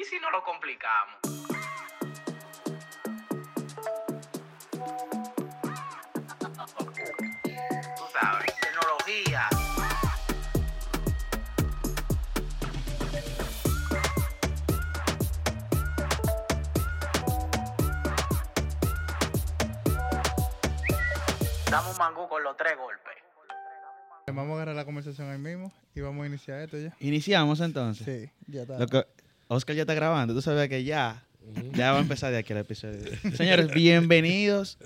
¿Y si no lo complicamos? Tú sabes, tecnología. Damos mangú con los tres golpes. Vamos a agarrar la conversación ahí mismo y vamos a iniciar esto ya. Iniciamos entonces. Sí, ya está. Lo que- Oscar ya está grabando, tú sabes que ya, ya va a empezar de aquí el episodio. Señores, bienvenidos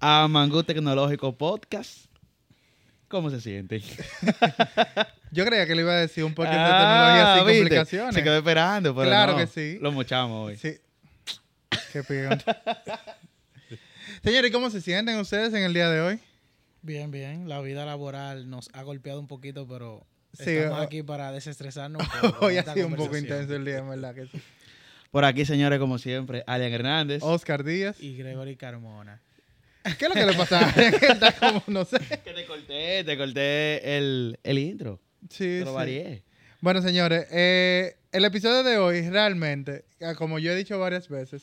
a Mangú Tecnológico Podcast. ¿Cómo se sienten? Yo creía que le iba a decir un poquito de Ah, tecnología sin ¿viste? complicaciones. Se quedó esperando, pero Claro no, que sí. Lo mochamos hoy. Sí. Qué picante. Señores, ¿y cómo se sienten ustedes en el día de hoy? Bien, bien. La vida laboral nos ha golpeado un poquito, pero Sí, estamos o- aquí para desestresarnos. un poco con Hoy ha sido un poco intenso el día, en verdad que sí. Por aquí, señores, como siempre, Alian Hernández. Oscar Díaz. Y Gregory Carmona. ¿Qué es lo que le pasa? Está como, no sé. Que te corté, te corté el, el intro. Sí, Te lo sí. varié. Bueno, señores, eh, el episodio de hoy realmente, ah, como yo he dicho varias veces,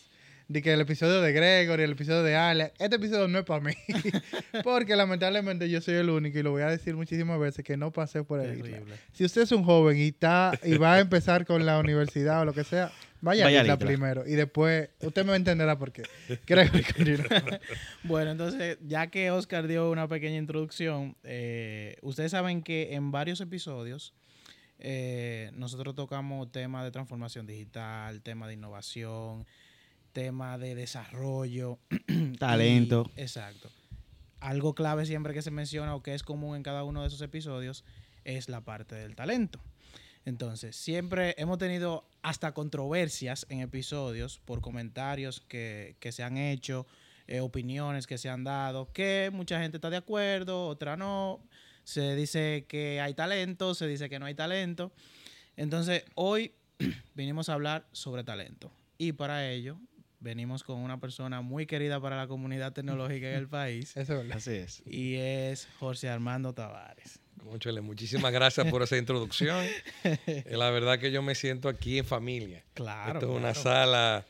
de que el episodio de Gregory, el episodio de Ale, este episodio no es para mí. porque lamentablemente yo soy el único y lo voy a decir muchísimas veces que no pasé por el. Terrible. Si usted es un joven y está y va a empezar con la universidad o lo que sea, vaya, Vaya a Isla a Isla. primero y después usted me entenderá por qué. Gregory. Bueno, entonces, ya que Oscar dio una pequeña introducción, eh, ustedes saben que en varios episodios eh, nosotros tocamos temas de transformación digital, tema de innovación, tema de desarrollo. Talento. Y- exacto. Algo clave siempre que se menciona o que es común en cada uno de esos episodios es la parte del talento. Entonces, siempre hemos tenido hasta controversias en episodios por comentarios que, que se han hecho, eh, opiniones que se han dado, que mucha gente está de acuerdo, otra no. Se dice que hay talento, se dice que no hay talento. Entonces, hoy vinimos a hablar sobre talento. Y para ello, venimos con una persona muy querida para la comunidad tecnológica en el país. Eso es verdad. Así es. Y es José Armando Tavares. Conchole, muchísimas gracias por esa introducción. Eh, La verdad que yo me siento aquí en familia. Claro. Esto es una sala,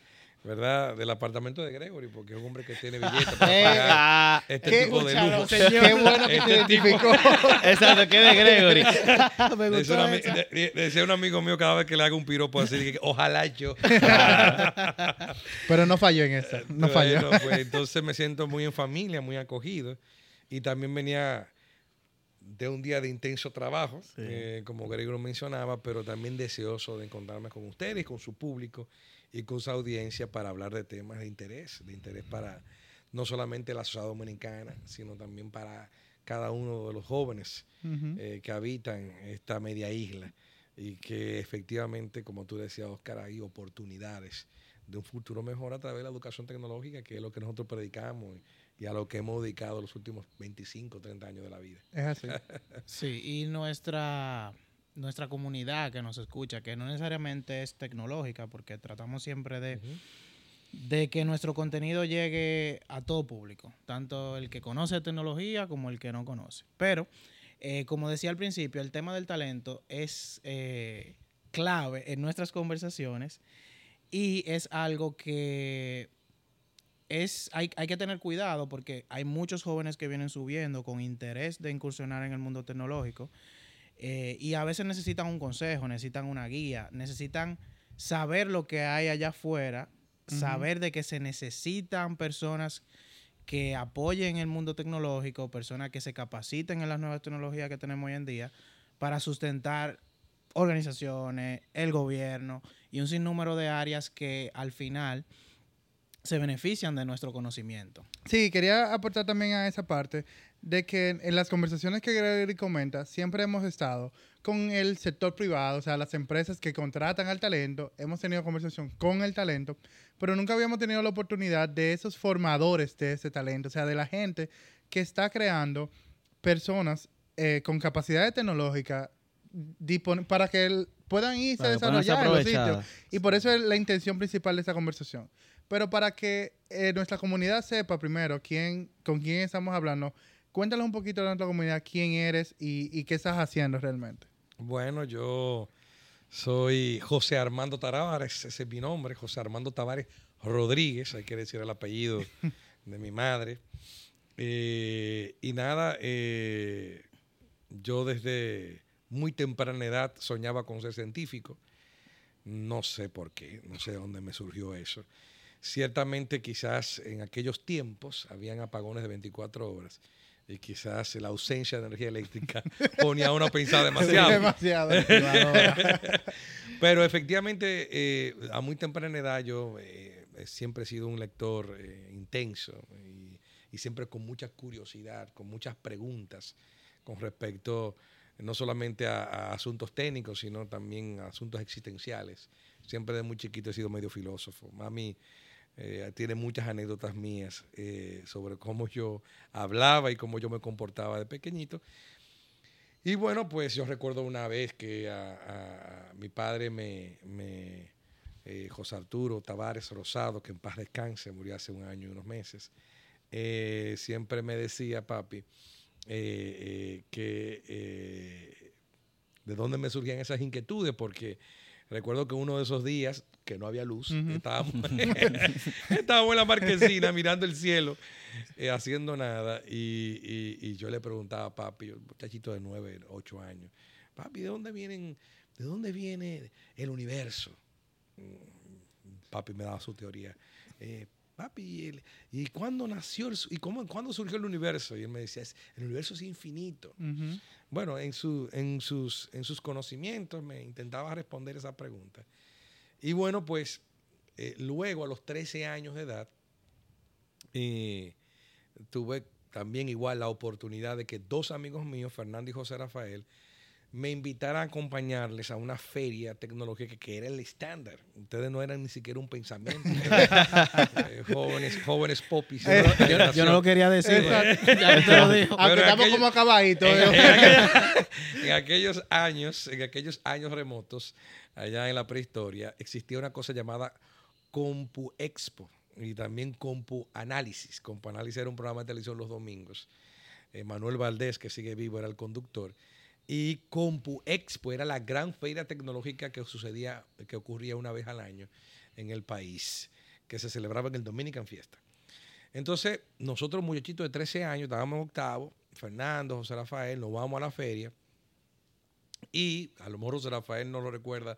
¿verdad? Del apartamento de Gregory, porque es un hombre que tiene billetes para Eh, pagar Ah, este qué- tipo de lujo. señor. Qué bueno que Este tipo- identificó. exacto, que de Gregory. Me gustó un, ami- esa. de- de- decía un amigo mío cada vez que le haga un piropo así, que ojalá yo. Pero no falló en esa. No falló. Bueno, pues, entonces me siento muy en familia, muy acogido. Y también venía de un día de intenso trabajo, eh, como Gregorio mencionaba, pero también deseoso de encontrarme con ustedes, con su público y con su audiencia para hablar de temas de interés, de interés para no solamente la sociedad dominicana, sino también para cada uno de los jóvenes eh, que habitan esta media isla y que efectivamente, como tú decías, Oscar, hay oportunidades de un futuro mejor a través de la educación tecnológica, que es lo que nosotros predicamos y, y a lo que hemos dedicado los últimos 25, 30 años de la vida. Es así. Sí, y nuestra, nuestra comunidad que nos escucha, que no necesariamente es tecnológica, porque tratamos siempre de, de que nuestro contenido llegue a todo público, tanto el que conoce tecnología como el que no conoce. Pero, eh, como decía al principio, el tema del talento es eh, clave en nuestras conversaciones y es algo que es, hay, hay que tener cuidado porque hay muchos jóvenes que vienen subiendo con interés de incursionar en el mundo tecnológico eh, y a veces necesitan un consejo, necesitan una guía, necesitan saber lo que hay allá afuera, saber de que se necesitan personas que apoyen el mundo tecnológico, personas que se capaciten en las nuevas tecnologías que tenemos hoy en día para sustentar organizaciones, el gobierno y un sinnúmero de áreas que al final se benefician de nuestro conocimiento. Sí, quería aportar también a esa parte de que en las conversaciones que Gregory comenta, siempre hemos estado con el sector privado, o sea, las empresas que contratan al talento, hemos tenido conversación con el talento, pero nunca habíamos tenido la oportunidad de esos formadores de ese talento, o sea, de la gente que está creando personas eh, con capacidades tecnológicas dispon- para que el- puedan irse a desarrollar en los sitios. Y por eso es la intención principal de esta conversación. Pero para que eh, nuestra comunidad sepa primero quién, con quién estamos hablando, cuéntanos un poquito de nuestra comunidad, quién eres y, y qué estás haciendo realmente. Bueno, yo Soy José Armando Tavares, ese es mi nombre, José Armando Tavares Rodríguez, hay que decir el apellido de mi madre. Eh, y nada, eh, yo desde muy temprana edad soñaba con ser científico. No sé por qué, no sé de dónde me surgió eso. Ciertamente quizás en aquellos tiempos habían apagones de 24 horas y quizás la ausencia de energía eléctrica ponía a uno a pensar demasiado. Demasiado. Pero efectivamente, eh, a muy temprana edad yo eh, siempre he sido un lector eh, intenso y, y siempre con mucha curiosidad, con muchas preguntas con respecto no solamente a, a asuntos técnicos, sino también a asuntos existenciales. Siempre de muy chiquito he sido medio filósofo. Mami eh, tiene muchas anécdotas mías eh, sobre cómo yo hablaba y cómo yo me comportaba de pequeñito. Y bueno, pues yo recuerdo una vez que a, mi padre me, eh, José Arturo Tavares Rosado, que en paz descanse, murió hace un año y unos meses, siempre me decía, papi, que de dónde me surgían esas inquietudes, porque recuerdo que uno de esos días que no había luz, estábamos, estábamos en la marquesina mirando el cielo, eh, haciendo nada, y, y- y yo le preguntaba a papi, un muchachito de 9, 8 años, papi, ¿de dónde vienen, de dónde viene el universo? Mm, Papi me daba su teoría. Eh, papi, ¿y, el- ¿y cuándo nació el, y cómo, cuándo surgió el universo? Y él me decía, "Es- el universo es infinito. Ujú. Bueno, en, su, en, sus, en sus conocimientos me intentaba responder esa pregunta. Y bueno, pues eh, luego a los 13 años de edad, eh, tuve también igual la oportunidad de que dos amigos míos, Fernando y José Rafael, me invitaran a acompañarles a una feria tecnológica que era el estándar. Ustedes no eran ni siquiera un pensamiento. Eh, jóvenes, jóvenes popis. Eh, Yo, no- yo no lo quería decir. Ya te lo dijo. Aunque estamos aquello- como acabaditos. en, en aquellos, en aquellos años, en aquellos años remotos, allá en la prehistoria, existía una cosa llamada Compu Expo y también Compu Análisis. Compu Análisis era un programa de televisión los domingos. Eh, Manuel Valdés, que sigue vivo, era el conductor. Y Compu Expo era la gran feria tecnológica que sucedía, que ocurría una vez al año en el país, que se celebraba en el Dominican Fiesta. Entonces, nosotros, muchachitos de 13 años, estábamos en octavo, Fernando, José Rafael, nos vamos a la feria. Y a lo mejor José Rafael no lo recuerda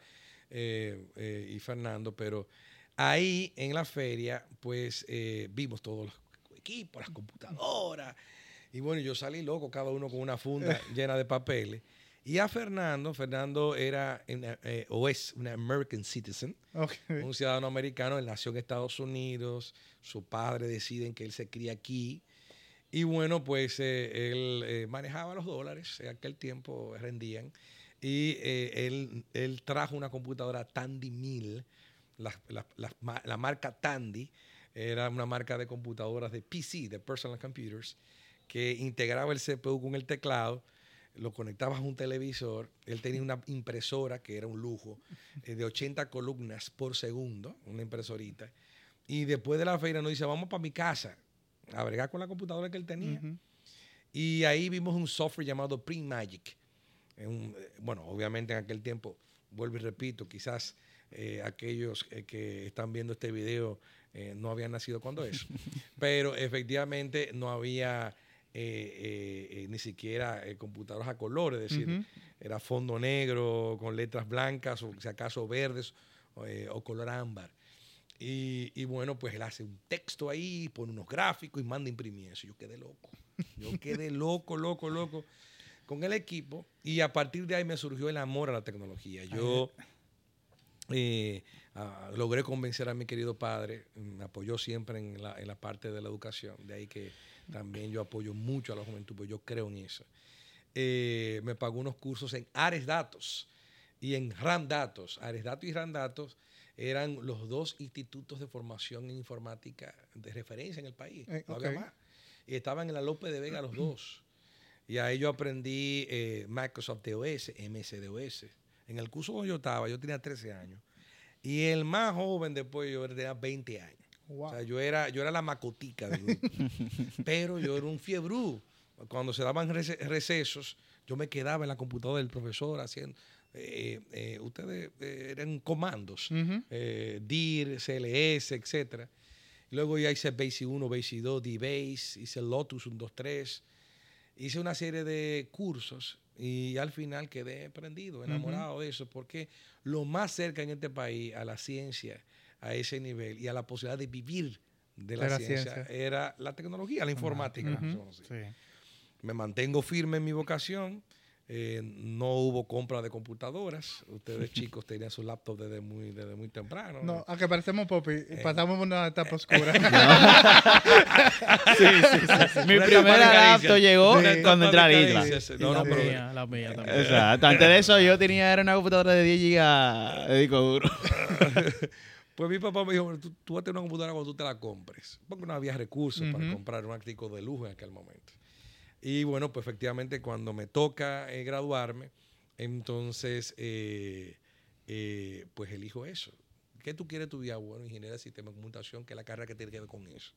eh, eh, y Fernando, pero ahí en la feria, pues eh, vimos todos los equipos, las computadoras. Y bueno, yo salí loco, cada uno con una funda llena de papeles. Y a Fernando, Fernando era una, eh, o es un American citizen, un ciudadano americano, él nació en Estados Unidos, su padre decide que él se cría aquí. Y bueno, pues eh, él eh, manejaba los dólares, en aquel tiempo rendían. Y él, él trajo una computadora Tandy 1000, la, la- la marca Tandy, era una marca de computadoras de PC, de Personal Computers, que integraba el CPU con el teclado, lo conectabas a un televisor, él tenía una impresora que era un lujo, eh, de 80 columnas por segundo, una impresorita, y después de la feria nos dice, vamos para mi casa a bregar con la computadora que él tenía. Y ahí vimos un software llamado Print Magic. Es un- eh, bueno, obviamente en aquel tiempo, vuelvo y repito, quizás eh, aquellos eh, que están viendo este video eh, no habían nacido cuando eso. Pero efectivamente no había eh, eh, ni siquiera eh, computadoras a color, es decir, era fondo negro con letras blancas o si acaso verdes o color ámbar. Y, y bueno, pues él hace un texto ahí, pone unos gráficos y manda a imprimir eso. Yo quedé loco. Yo quedé loco, loco, loco con el equipo. Y a partir de ahí me surgió el amor a la tecnología. Yo eh, ah, logré convencer a mi querido padre, me apoyó siempre en la, en la parte de la educación. De ahí que también yo apoyo mucho a la juventud, porque yo creo en eso. Eh, me pagó unos cursos en Ares Datos y en RAM Datos. Ares Datos y RAM Datos eran los dos institutos de formación en informática de referencia en el país. Eh, No había ok. más. Y estaban en la López de Vega los dos. Y ahí yo aprendí eh, Microsoft DOS, MS-DOS. En el curso donde yo estaba, yo tenía 13 años. Y el más joven después yo tenía 20 años. Wow. O sea, yo era, yo era la macotica del grupo. Pero yo era un fiebrú. Cuando se daban rece- recesos, yo me quedaba en la computadora del profesor haciendo, eh, eh, ustedes eh, eran comandos, Ujú. eh, DIR, CLS, etcétera. Luego ya hice Basic 1, Basic 2, D-Base, hice Lotus 1, 2, 3. Hice una serie de cursos y al final quedé prendido, enamorado de eso, porque lo más cerca en este país a la ciencia, a ese nivel y a la posibilidad de vivir de la, De la ciencia, ciencia. era la tecnología, la informática. Sí. Me mantengo firme en mi vocación. eh, no hubo compra de computadoras. Ustedes chicos tenían su laptop desde muy, desde muy temprano. No, aunque parecemos Poppy, Eh. pasamos una etapa oscura. Sí, sí, sí. Mi Una primera laptop llegó cuando entré a isla. No, la, no, pero- mía, la mía también. Exacto. Antes de eso yo tenía era una computadora de 10 GB de disco duro. Pues mi papá me dijo, "Bueno, tú, tú vas a tener una computadora cuando tú te la compres. Porque no había recursos para comprar un artículo de lujo en aquel momento. Y bueno, pues efectivamente cuando me toca eh, graduarme, entonces eh, eh, pues elijo eso. ¿Qué tú quieres estudiar? Bueno, ingeniería de sistema de computación, que es la carrera que tiene que ver con eso.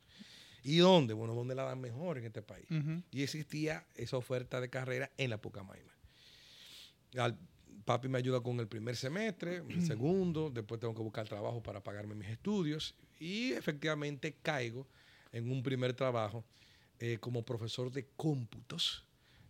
¿Y dónde? Bueno, ¿dónde la dan mejor en este país? Y existía esa oferta de carrera en la Pucamaima. Al, papi me ayuda con el primer semestre, el segundo, después tengo que buscar trabajo para pagarme mis estudios y efectivamente caigo en un primer trabajo eh, como profesor de cómputos.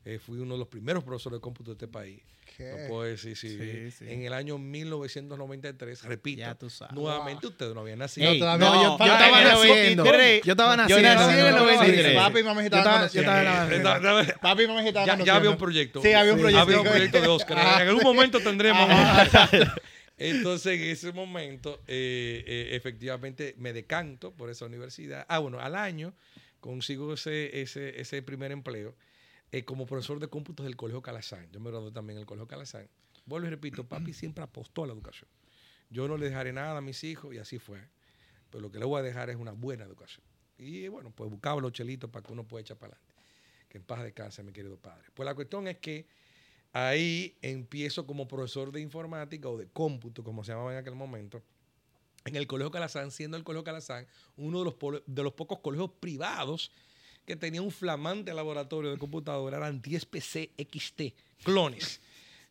Eh, fui uno de los primeros profesores de cómputo de este país. ¿Qué? No puedo decir, sí, Sí, sí. En el año 1993, repito, Ya tú sabes. nuevamente ustedes no habían nacido. Ey, todavía no, yo- yo estaba en el naciendo. 93. Yo estaba Yo naciendo. nací en el en el 93. Papi y mamá Yo estaban estaba- yo Papi y mamá estaban ya, había un proyecto. Sí, había un proyecto. Había un proyecto de Oscar. En algún momento tendremos. Ajá. Entonces, en ese momento, eh, eh, efectivamente, me decanto por esa universidad. Ah, bueno, al año consigo ese, ese, ese primer empleo eh, como profesor de cómputos del Colegio Calazán. Yo me gradué también en el Colegio Calazán. Vuelvo y repito, papi siempre apostó a la educación. Yo no le dejaré nada a mis hijos y así fue. Pero lo que le voy a dejar es una buena educación. Y bueno, pues buscaba los chelitos para que uno pueda echar para adelante. Que en paz descanse, mi querido padre. Pues la cuestión es que ahí empiezo como profesor de informática o de cómputo, como se llamaba en aquel momento, en el Colegio Calazán, siendo el Colegio Calazán uno de los, de los pocos colegios privados que tenía un flamante laboratorio de computadora, eran 10 PC XT, clones.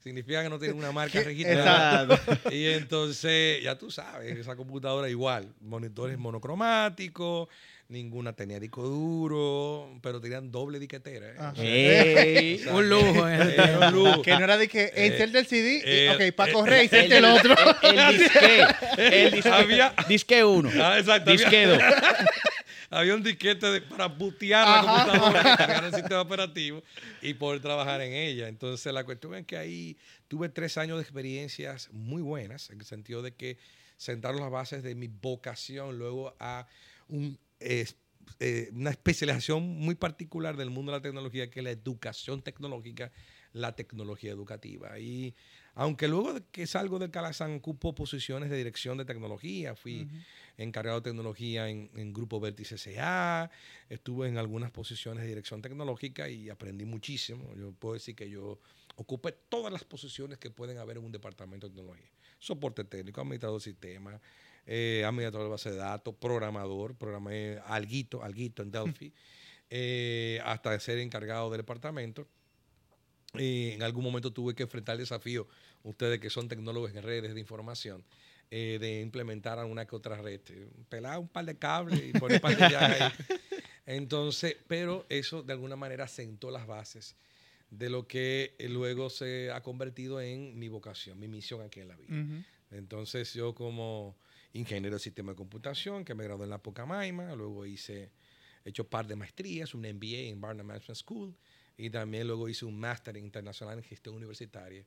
Significa que no tienen una marca registrada. Y entonces, ya tú sabes, esa computadora igual, monitores monocromáticos, ninguna tenía disco duro, pero tenían doble diquetera. ¿eh? Ajá. Ey. O sea, Un lujo era un lujo. Que no era de que inserte el CD, y, eh, ok, para eh, correr, El, inserte el otro. el, el disque. El disque. Había- Disque 1. Ah, exacto. había- Disque 2. Había un disquete de- para butear la computadora, cargar el sistema operativo y poder trabajar en ella. Entonces, la cuestión es que ahí tuve tres años de experiencias muy buenas, en el sentido de que sentaron las bases de mi vocación luego a un, eh, una especialización muy particular del mundo de la tecnología, que es la educación tecnológica, la tecnología educativa. Y aunque luego de que salgo del Calazán ocupo posiciones de dirección de tecnología, fui encargado de tecnología en, en Grupo Vértice CA, estuve en algunas posiciones de dirección tecnológica y aprendí muchísimo. Yo puedo decir que yo ocupé todas las posiciones que pueden haber en un departamento de tecnología. Soporte técnico, administrador de sistemas, eh, administrador de base de datos, programador, programé alguito, alguito en Delphi, eh, hasta ser encargado del departamento. Y en algún momento tuve que enfrentar el desafío, ustedes que son tecnólogos en redes de información, eh, de implementar alguna que otra red. Eh, Pelar un par de cables y poner llaves ahí. Entonces, pero eso de alguna manera sentó las bases de lo que eh, luego se ha convertido en mi vocación, mi misión aquí en la vida. Ujú. Entonces yo como ingeniero de sistema de computación, que me gradué en la Pucamaima, luego hice, he hecho par de maestrías, un MBA en Barnum Management School, y también luego hice un máster internacional en gestión universitaria.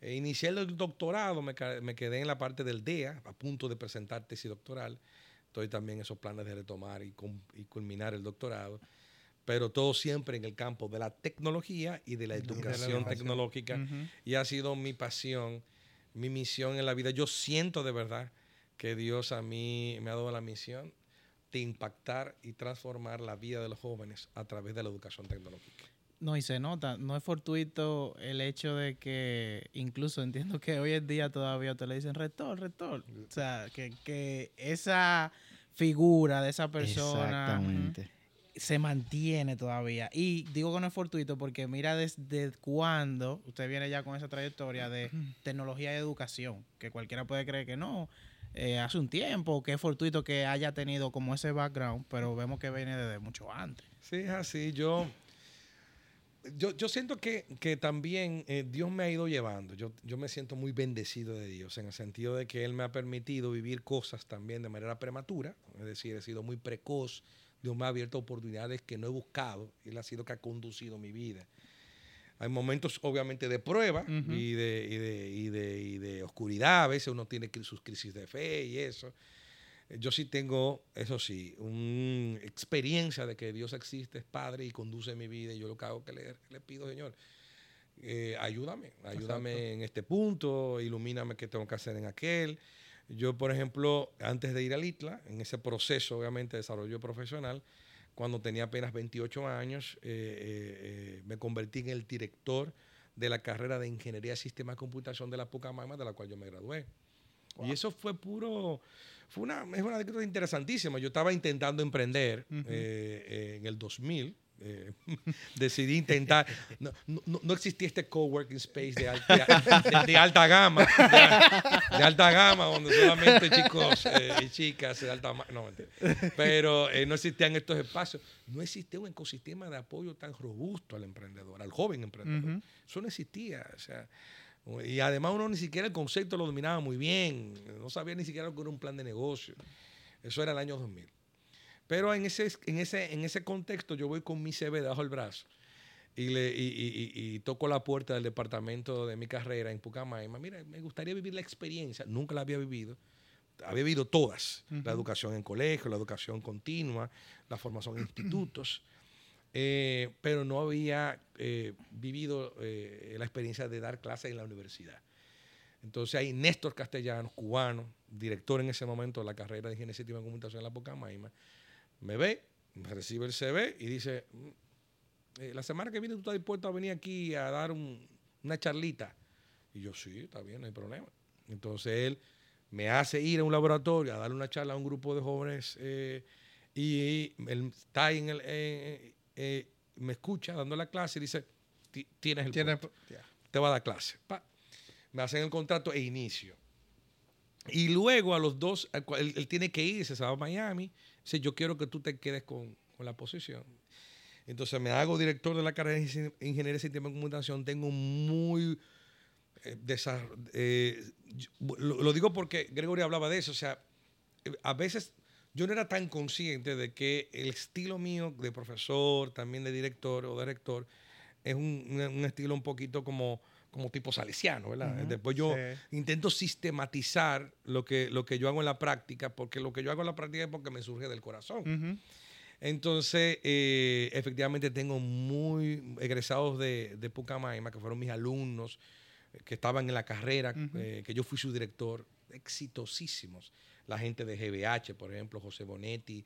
E inicié el doctorado, me, me quedé en la parte del DEA, a punto de presentar tesis doctoral. Estoy también en esos planes de retomar y, y culminar el doctorado, pero todo siempre en el campo de la tecnología y de la Y de la educación educación. tecnológica Ujú. y ha sido mi pasión, mi misión en la vida. Yo siento de verdad que Dios a mí me ha dado la misión de impactar y transformar la vida de los jóvenes a través de la educación tecnológica. No, y se nota, no es fortuito el hecho de que incluso entiendo que hoy en día todavía te le dicen rector, rector. O sea, que, que esa figura de esa persona Exactamente. se mantiene todavía. Y digo que no es fortuito porque mira desde cuándo usted viene ya con esa trayectoria de tecnología y educación, que cualquiera puede creer que no, eh, hace un tiempo, que es fortuito que haya tenido como ese background, pero vemos que viene desde mucho antes. Sí, es así. Yo, yo, yo siento que, que también eh, Dios me ha ido llevando. Yo, yo me siento muy bendecido de Dios en el sentido de que Él me ha permitido vivir cosas también de manera prematura. Es decir, he sido muy precoz. Dios me ha abierto oportunidades que no he buscado. Él ha sido que ha conducido mi vida. Hay momentos, obviamente, de prueba y, de, y, de, y, de, y de oscuridad. A veces uno tiene sus crisis de fe y eso. Eh, Yo sí tengo, eso sí, una experiencia de que Dios existe, es Padre y conduce mi vida. Y yo lo que hago es que le, le pido, Señor, eh, ayúdame, ayúdame Exacto. en este punto, ilumíname qué tengo que hacer en aquel. Yo, por ejemplo, antes de ir al ITLA, en ese proceso, obviamente, de desarrollo profesional, cuando tenía apenas 28 años, eh, me convertí en el director de la carrera de Ingeniería de Sistemas de Computación de la Pucamaima, de la cual yo me gradué. Y eso fue puro, fue una, es una anécdota interesantísima. Yo estaba intentando emprender Ujú. eh, eh, en el 2000. eh, decidí intentar. No, no- no- existía este coworking space de, al- de- de- alta gama. De, de alta gama, donde solamente chicos eh, y chicas de alta No, mentira. Pero eh, no existían estos espacios. No existía un ecosistema de apoyo tan robusto al emprendedor, al joven emprendedor. Ujú. Eso no existía. O sea, y además uno ni siquiera el concepto lo dominaba muy bien. No sabía ni siquiera lo que era un plan de negocio. Eso era el año 2000. Pero en ese, en ese, en ese contexto yo voy con mi CV debajo del brazo y, le, y, y- toco la puerta del departamento de mi carrera en Pucamaima. Mira, me gustaría vivir la experiencia. Nunca la había vivido. Había vivido todas. La educación en colegio, la educación continua, la formación en institutos. Eh, pero no había eh, vivido eh, la experiencia de dar clases en la universidad. Entonces hay Néstor Castellanos, cubano, director en ese momento de la carrera de Ingeniería Sistema de Computación en la Pucamaima, me ve, me recibe el CV y dice, "Mm, la semana que viene tú estás dispuesto a venir aquí a dar un- una charlita. Y yo, sí, está bien, no hay problema. Entonces él me hace ir a un laboratorio a darle una charla a un grupo de jóvenes eh, y él está en el, eh, me escucha dando la clase y dice, "Ti- tienes el Tiene- puesto ya. te va a dar clase. Pa. Me hacen el contrato e inicio. Y luego a los dos, él, él tiene que irse, se va a Miami. Dice, yo quiero que tú te quedes con, con la posición. Entonces me hago director de la carrera de Ingen- Ingeniería de Sistema de Computación. Tengo muy... eh, eh, lo, lo digo porque Gregorio hablaba de eso. O sea, eh, a veces yo no era tan consciente de que el estilo mío de profesor, también de director o de rector, es un, un- estilo un poquito como, como tipo salesiano, ¿verdad? Después yo sí. intento sistematizar lo que, lo que yo hago en la práctica, porque lo que yo hago en la práctica es porque me surge del corazón. Entonces, eh, efectivamente tengo muy egresados de, de Pucamaima, que fueron mis alumnos, eh, que estaban en la carrera, eh, que yo fui su director, exitosísimos. La gente de GBH, por ejemplo, José Bonetti,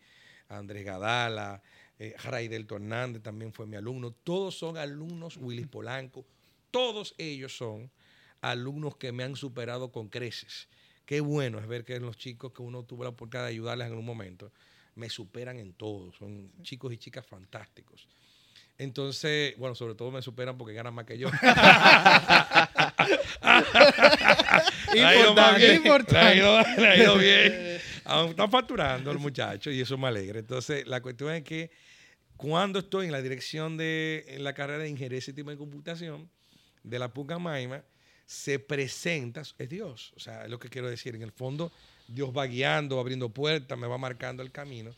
Andrés Gadala, eh, Raidelto Hernández también fue mi alumno. Todos son alumnos, Willis Polanco, todos ellos son alumnos que me han superado con creces. Qué bueno es ver que los chicos que uno tuvo la oportunidad de ayudarles en un momento, me superan en todo. Son chicos y chicas fantásticos. Entonces, bueno, sobre todo me superan porque ganan más que yo. Importante, bien, importante. Ha ido, bien. Aún están facturando los muchachos y eso me alegra. Entonces, la cuestión es que cuando estoy en la dirección de en la carrera de Ingeniería de Sistema de Computación de la Pucamaima, se presenta, es Dios. O sea, es lo que quiero decir. En el fondo, Dios va guiando, abriendo puertas, me va marcando el camino.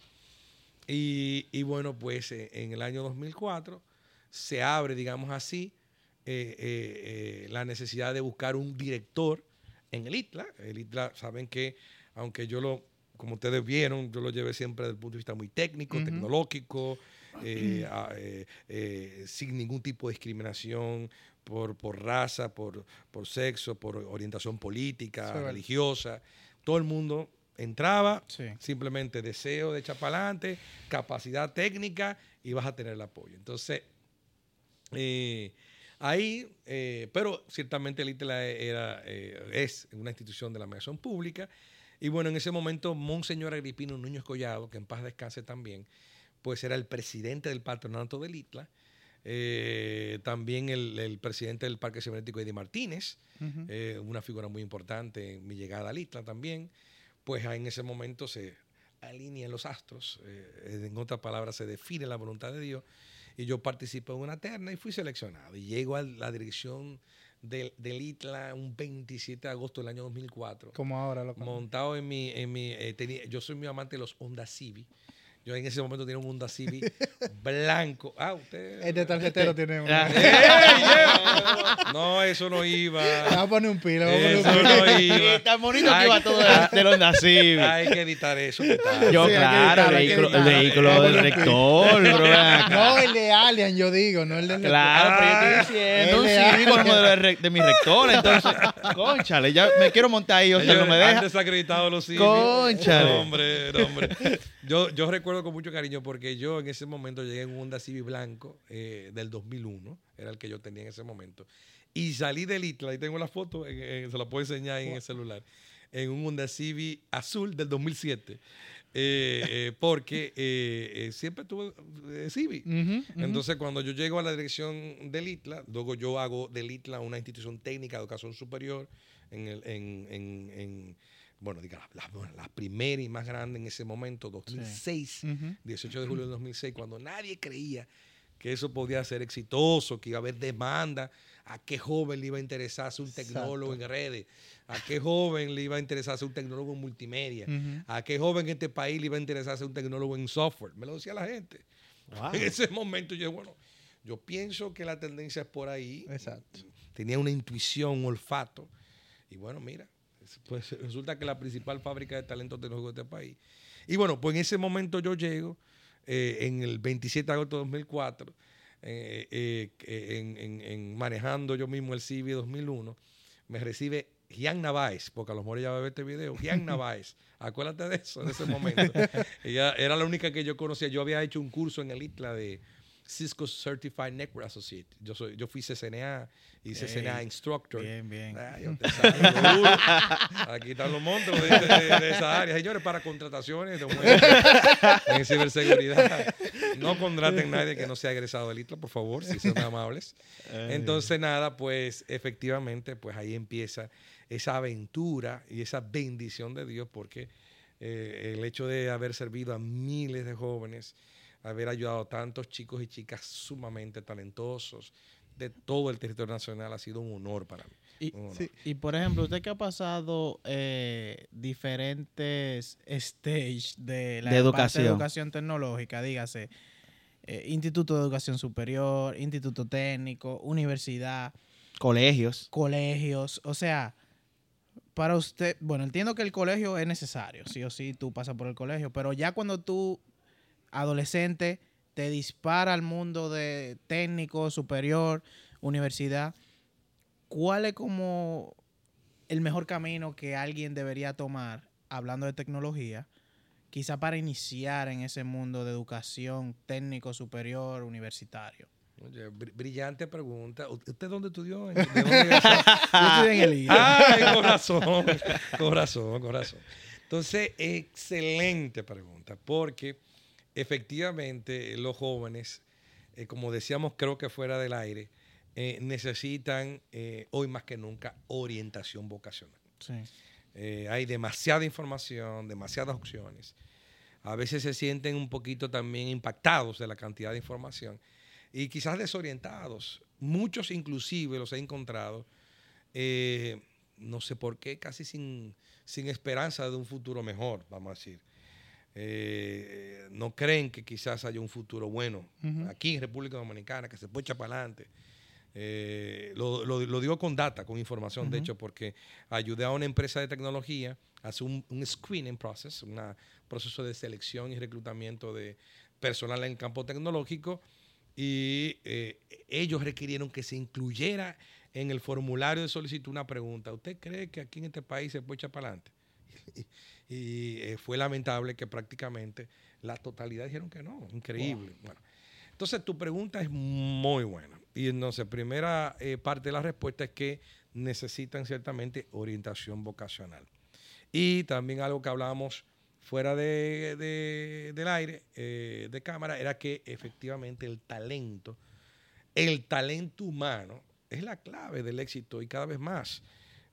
Y, y bueno, pues eh, en el año 2004 se abre, digamos así, eh, eh, la necesidad de buscar un director en el ITLA. El ITLA, saben que, aunque yo lo, como ustedes vieron, yo lo llevé siempre desde el punto de vista muy técnico, tecnológico, eh, eh, eh, sin ningún tipo de discriminación por, por raza, por, por sexo, por orientación política, Sí, religiosa. Todo el mundo entraba, Sí. simplemente deseo de echar para adelante, capacidad técnica y vas a tener el apoyo. Entonces, eh, ahí, eh, pero ciertamente el ITLA era, eh, es una institución de la mediación pública. Y bueno, en ese momento, Monseñor Agripino Núñez Collado, que en paz descanse también, pues era el presidente del patronato del ITLA, eh, también el, el presidente del Parque Cibernético Eddie Martínez, eh, una figura muy importante en mi llegada al ITLA también, pues en ese momento se alinean los astros, eh, en otras palabras se define la voluntad de Dios, y yo participé en una terna y fui seleccionado, y llego a la dirección del, del ITLA un 27 de agosto del año 2004 Como ahora lo montado en mi, en mi eh, tenía- yo soy muy amante de los Honda Civic. Yo en ese momento tenía un Honda Civic blanco. Ah, usted. Este tarjetero tiene un. Ah. ¡Ey, no, eso no iba. Vamos a poner un a poner un Eso pila. no iba. tan bonito que iba todo de, de los Civic. Hay que editar eso. total. Yo, Sí, claro, el vehículo, el del rector, bro. No, el de Alien, yo digo, no el de Claro, pero yo estoy diciendo un Civic el de, re- de mi rector. Entonces, conchale, ya me quiero montar ahí, o sea, no me Señores, han deja. desacreditado los Civic. Cónchale. No, hombre, no, hombre. Yo, yo recuerdo con mucho cariño porque yo en ese momento llegué en un Honda Civic blanco eh, del 2001, era el que yo tenía en ese momento. Y salí del ITLA, ahí tengo la foto, se la puedo enseñar en el celular, en un Honda Civic azul del 2007. Eh, eh, porque eh, eh, siempre tuve ujú. Entonces, cuando yo llego a la dirección del ITLA, luego yo hago del ITLA una institución técnica de educación superior en, el, en, en- en, bueno, diga, la, la- la primera y más grande en ese momento, 2006, Ujú. 18 de julio de 2006, cuando nadie creía que eso podía ser exitoso, que iba a haber demanda, a qué joven le iba a interesarse un tecnólogo en redes, a qué joven le iba a interesarse un tecnólogo en multimedia, a qué joven en este país le iba a interesarse un tecnólogo en software. Me lo decía la gente. Wow. En ese momento yo, bueno, yo pienso que la tendencia es por ahí. Exacto. Tenía una intuición, un olfato. Y bueno, mira, pues resulta que la principal fábrica de talento tecnológico de este país. Y bueno, pues en ese momento yo llego, eh, en el 27 de agosto de 2004, eh, eh, en, en- en manejando yo mismo el CIVI 2001, me recibe Gian Navaez, porque a lo mejor ella va a ver este video, Gian Navaez, acuérdate de eso, de ese momento. Ella era la única que yo conocía, yo había hecho un curso en el ITLA de Cisco Certified Network Associate. Yo, soy, yo fui CCNA y CCNA Instructor. Bien, bien. Ah, yo te. Aquí están los monstruos de, de- de esa área. Señores, para contrataciones de en ciberseguridad, no contraten nadie que no sea egresado del ITLA, por favor, si son amables. Entonces, nada, pues efectivamente, pues ahí empieza esa aventura y esa bendición de Dios, porque eh, el hecho de haber servido a miles de jóvenes, haber ayudado a tantos chicos y chicas sumamente talentosos de todo el territorio nacional ha sido un honor para mí. Y, un honor. sí. y, por ejemplo, usted que ha pasado eh, diferentes stages de la De parte educación. de educación tecnológica, dígase, eh, Instituto de Educación Superior, Instituto Técnico, Universidad, Colegios. colegios, o sea, para usted, bueno, entiendo que el colegio es necesario, sí o sí, tú pasas por el colegio, pero ya cuando tú, adolescente, te dispara al mundo de técnico, superior, universidad, ¿cuál es como el mejor camino que alguien debería tomar, hablando de tecnología, quizá para iniciar en ese mundo de educación técnico, superior, universitario? Oye, br- brillante pregunta. ¿Usted dónde estudió? ¿De dónde? Yo en el IDE. Ay, corazón, corazón, corazón. Entonces, excelente pregunta, porque efectivamente los jóvenes, eh, como decíamos, creo que fuera del aire, eh, necesitan eh, hoy más que nunca orientación vocacional. Sí. Hay demasiada información, demasiadas opciones. A veces se sienten un poquito también impactados de la cantidad de información y quizás desorientados. Muchos inclusive los he encontrado, no sé por qué, casi sin, sin esperanza de un futuro mejor, vamos a decir. Eh, no creen que quizás haya un futuro bueno aquí en República Dominicana, que se puede echar para adelante. Eh, lo, lo- lo digo con data, con información, de hecho, porque ayudé a una empresa de tecnología a hacer un, un screening process, un proceso de selección y reclutamiento de personal en campo tecnológico, y eh, ellos requirieron que se incluyera en el formulario de solicitud una pregunta. ¿Usted cree que aquí en este país se puede echar para adelante? Y, eh, fue lamentable que prácticamente la totalidad dijeron que no. Increíble. Bueno, entonces tu pregunta es muy buena. Y entonces, primera eh, parte de la respuesta es que necesitan ciertamente orientación vocacional. Y también algo que hablábamos fuera de, de- del aire, eh, de cámara, era que efectivamente el talento, el talento humano, es la clave del éxito y cada vez más.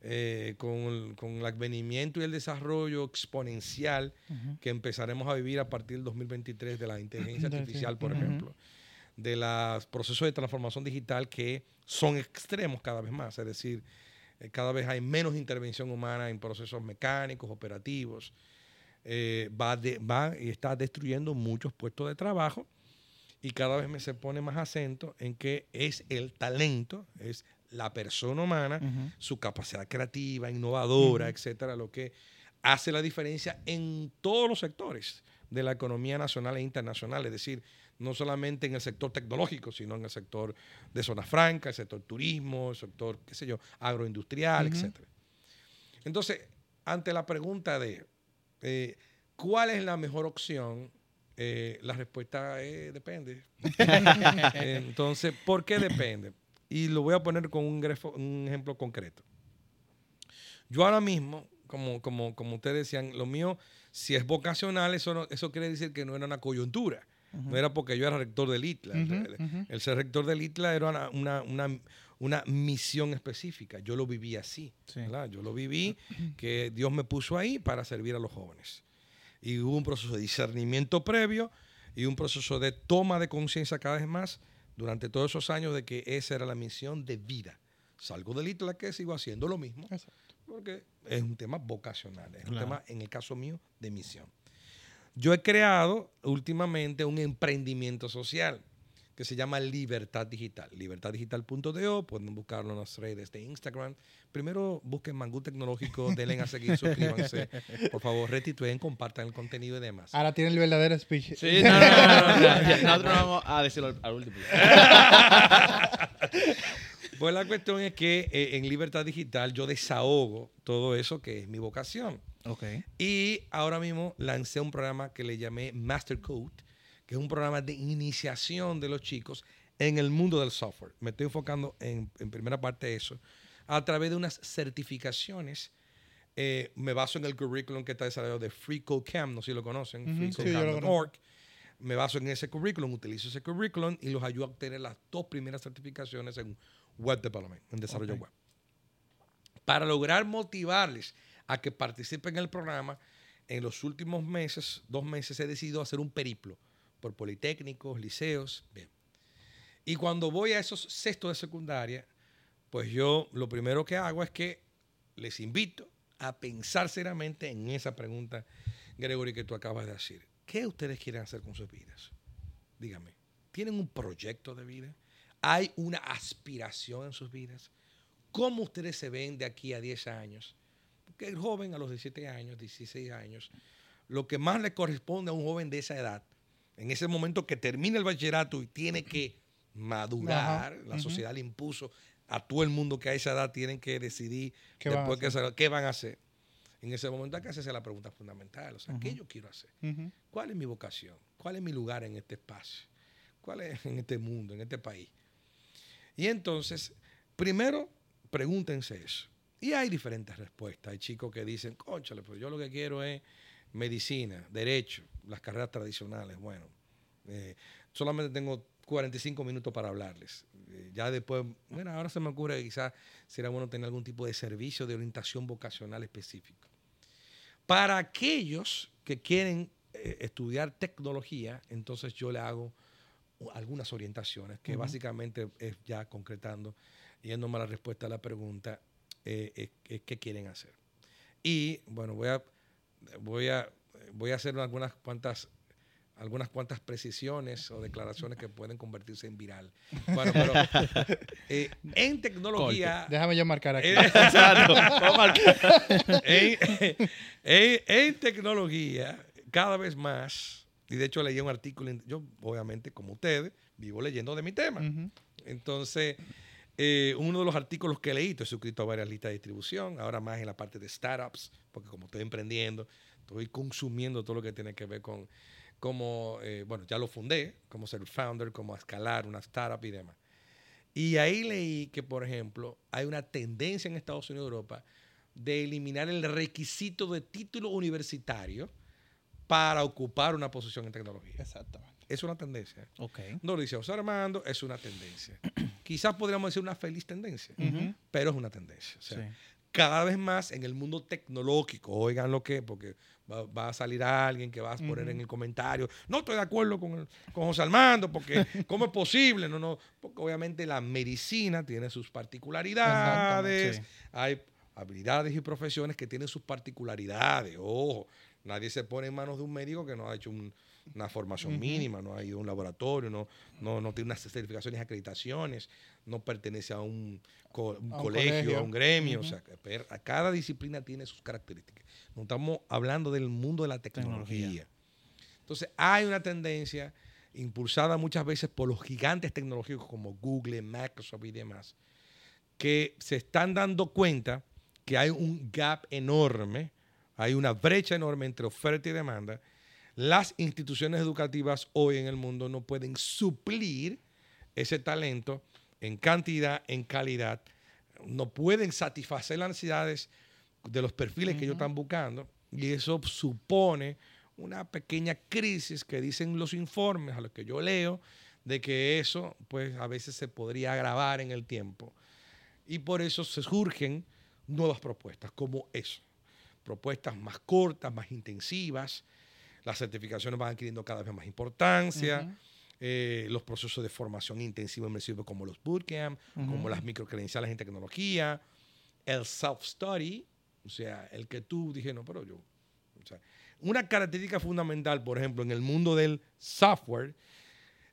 Eh, con, el, con el advenimiento y el desarrollo exponencial que empezaremos a vivir a partir del 2023 de la inteligencia artificial, por ejemplo, de los procesos de transformación digital que son extremos cada vez más, es decir, eh, cada vez hay menos intervención humana en procesos mecánicos, operativos, eh, va, de- va y está destruyendo muchos puestos de trabajo y cada vez me se pone más acento en que es el talento, es la persona humana, su capacidad creativa, innovadora, etcétera, lo que hace la diferencia en todos los sectores de la economía nacional e internacional, es decir, no solamente en el sector tecnológico, sino en el sector de zonas francas, el sector turismo, el sector, qué sé yo, agroindustrial, Ujú. etcétera. Entonces, ante la pregunta de eh, cuál es la mejor opción, eh, la respuesta es depende. Entonces, ¿por qué depende? Y lo voy a poner con un, grefo- un ejemplo concreto. Yo ahora mismo, como, como, como ustedes decían, lo mío, si es vocacional, eso, no- eso quiere decir que no era una coyuntura. No era porque yo era rector del ITLA. El- ser rector del ITLA era una, una, una- una misión específica. Yo lo viví así. Yo lo viví que Dios me puso ahí para servir a los jóvenes. Y hubo un proceso de discernimiento previo y un proceso de toma de conciencia cada vez más durante todos esos años de que esa era la misión de vida. Salgo del ITLA que sigo haciendo lo mismo Exacto. porque es un tema vocacional, es un tema, en el caso mío, de misión. Yo he creado últimamente un emprendimiento social que se llama Libertad Digital. Libertaddigital.do, pueden buscarlo en las redes de Instagram. Primero busquen Mangú Tecnológico, denle a seguir, suscríbanse. Por favor, retitúen, compartan el contenido y demás. Ahora tiene el verdadero speech. Sí, no, no, no, no, Nosotros no vamos a decirlo al, al último. Pues la cuestión es que eh, en Libertad Digital yo desahogo todo eso que es mi vocación. Ok. Y ahora mismo lancé un programa que le llamé Master Code, que es un programa de iniciación de los chicos en el mundo del software. Me estoy enfocando en, en primera parte de eso, a través de unas certificaciones. Eh, me baso en el currículum que está desarrollado de Free Code Camp, no sé si lo conocen, lo freecodecamp.org. Me baso en ese currículum, utilizo ese currículum y los ayudo a obtener las dos primeras certificaciones en Web Development, en desarrollo web. Para lograr motivarles a que participen en el programa, en los últimos meses, dos meses, he decidido hacer un periplo por politécnicos, liceos. Bien. Y cuando voy a esos sextos de secundaria, pues yo lo primero que hago es que les invito a pensar seriamente en esa pregunta, Gregory, que tú acabas de decir. ¿Qué ustedes quieren hacer con sus vidas? Díganme, ¿tienen un proyecto de vida? ¿Hay una aspiración en sus vidas? ¿Cómo ustedes se ven de aquí a 10 años? Porque el joven a los 17 años, 16 años, lo que más le corresponde a un joven de esa edad, en ese momento que termina el bachillerato y tiene que madurar, Ajá, la sociedad le impuso a todo el mundo que a esa edad tienen que decidir ¿Qué van después que se- qué van a hacer. En ese momento hay que hacerse la pregunta fundamental, o sea, ¿qué yo quiero hacer? ¿Cuál es mi vocación? ¿Cuál es mi lugar en este espacio? ¿Cuál es en este mundo, en este país? Y entonces, primero, pregúntense eso. Y hay diferentes respuestas. Hay chicos que dicen, conchale, pues yo lo que quiero es medicina, derecho, las carreras tradicionales. Bueno, eh, solamente tengo 45 minutos para hablarles. Eh, ya después, bueno, ahora se me ocurre que quizás sería bueno tener algún tipo de servicio de orientación vocacional específico. Para aquellos que quieren eh, estudiar tecnología, entonces yo le hago algunas orientaciones que básicamente es ya concretando, yéndome a la respuesta a la pregunta, eh, ¿qué quieren hacer? Y bueno, voy a, voy a, voy a hacer algunas cuantas algunas cuantas precisiones o declaraciones que pueden convertirse en viral. Bueno, pero eh, en tecnología, Déjame yo marcar aquí. eh, Exacto. Vamos a marcar. en, en- en tecnología, cada vez más, y de hecho leí un artículo, yo obviamente como ustedes, vivo leyendo de mi tema. Entonces, eh, uno de los artículos que leí, estoy suscrito a varias listas de distribución, ahora más en la parte de startups, porque como estoy emprendiendo, estoy consumiendo todo lo que tiene que ver con cómo, eh, bueno, ya lo fundé, cómo ser founder, cómo escalar una startup y demás. Y ahí leí que, por ejemplo, hay una tendencia en Estados Unidos y Europa de eliminar el requisito de título universitario para ocupar una posición en tecnología. Exactamente. Es una tendencia. Ok. No lo dice José Armando, es una tendencia. Quizás podríamos decir una feliz tendencia, pero es una tendencia. O sea, Sí. Cada vez más en el mundo tecnológico, oigan lo que, porque va, va a salir alguien que va a poner en el comentario, no estoy de acuerdo con, el- con José Armando, porque ¿cómo es posible? No, no, porque obviamente la medicina tiene sus particularidades, Exactamente, hay habilidades y profesiones que tienen sus particularidades, ojo, nadie se pone en manos de un médico que no ha hecho un- una formación mínima, no ha ido a un laboratorio, no, no, no tiene unas certificaciones y acreditaciones, no pertenece a un, co- un A un colegio, colegio. a un gremio, o sea, a cada disciplina tiene sus características. No estamos hablando del mundo de la tecnología. Tecnología. Entonces, hay una tendencia impulsada muchas veces por los gigantes tecnológicos como Google, Microsoft y demás, que se están dando cuenta que hay un gap enorme, hay una brecha enorme entre oferta y demanda. Las instituciones educativas hoy en el mundo no pueden suplir ese talento en cantidad, en calidad, no pueden satisfacer las necesidades de los perfiles que ellos están buscando. Y eso supone una pequeña crisis que dicen los informes a los que yo leo de que eso pues a veces se podría agravar en el tiempo. Y por eso se surgen nuevas propuestas como eso, propuestas más cortas, más intensivas, las certificaciones van adquiriendo cada vez más importancia, eh, los procesos de formación intensiva inmersiva como los bootcamp, como las microcredenciales en tecnología, el self-study, o sea, el que tú dije, no, pero yo, o sea, una característica fundamental, por ejemplo, en el mundo del software,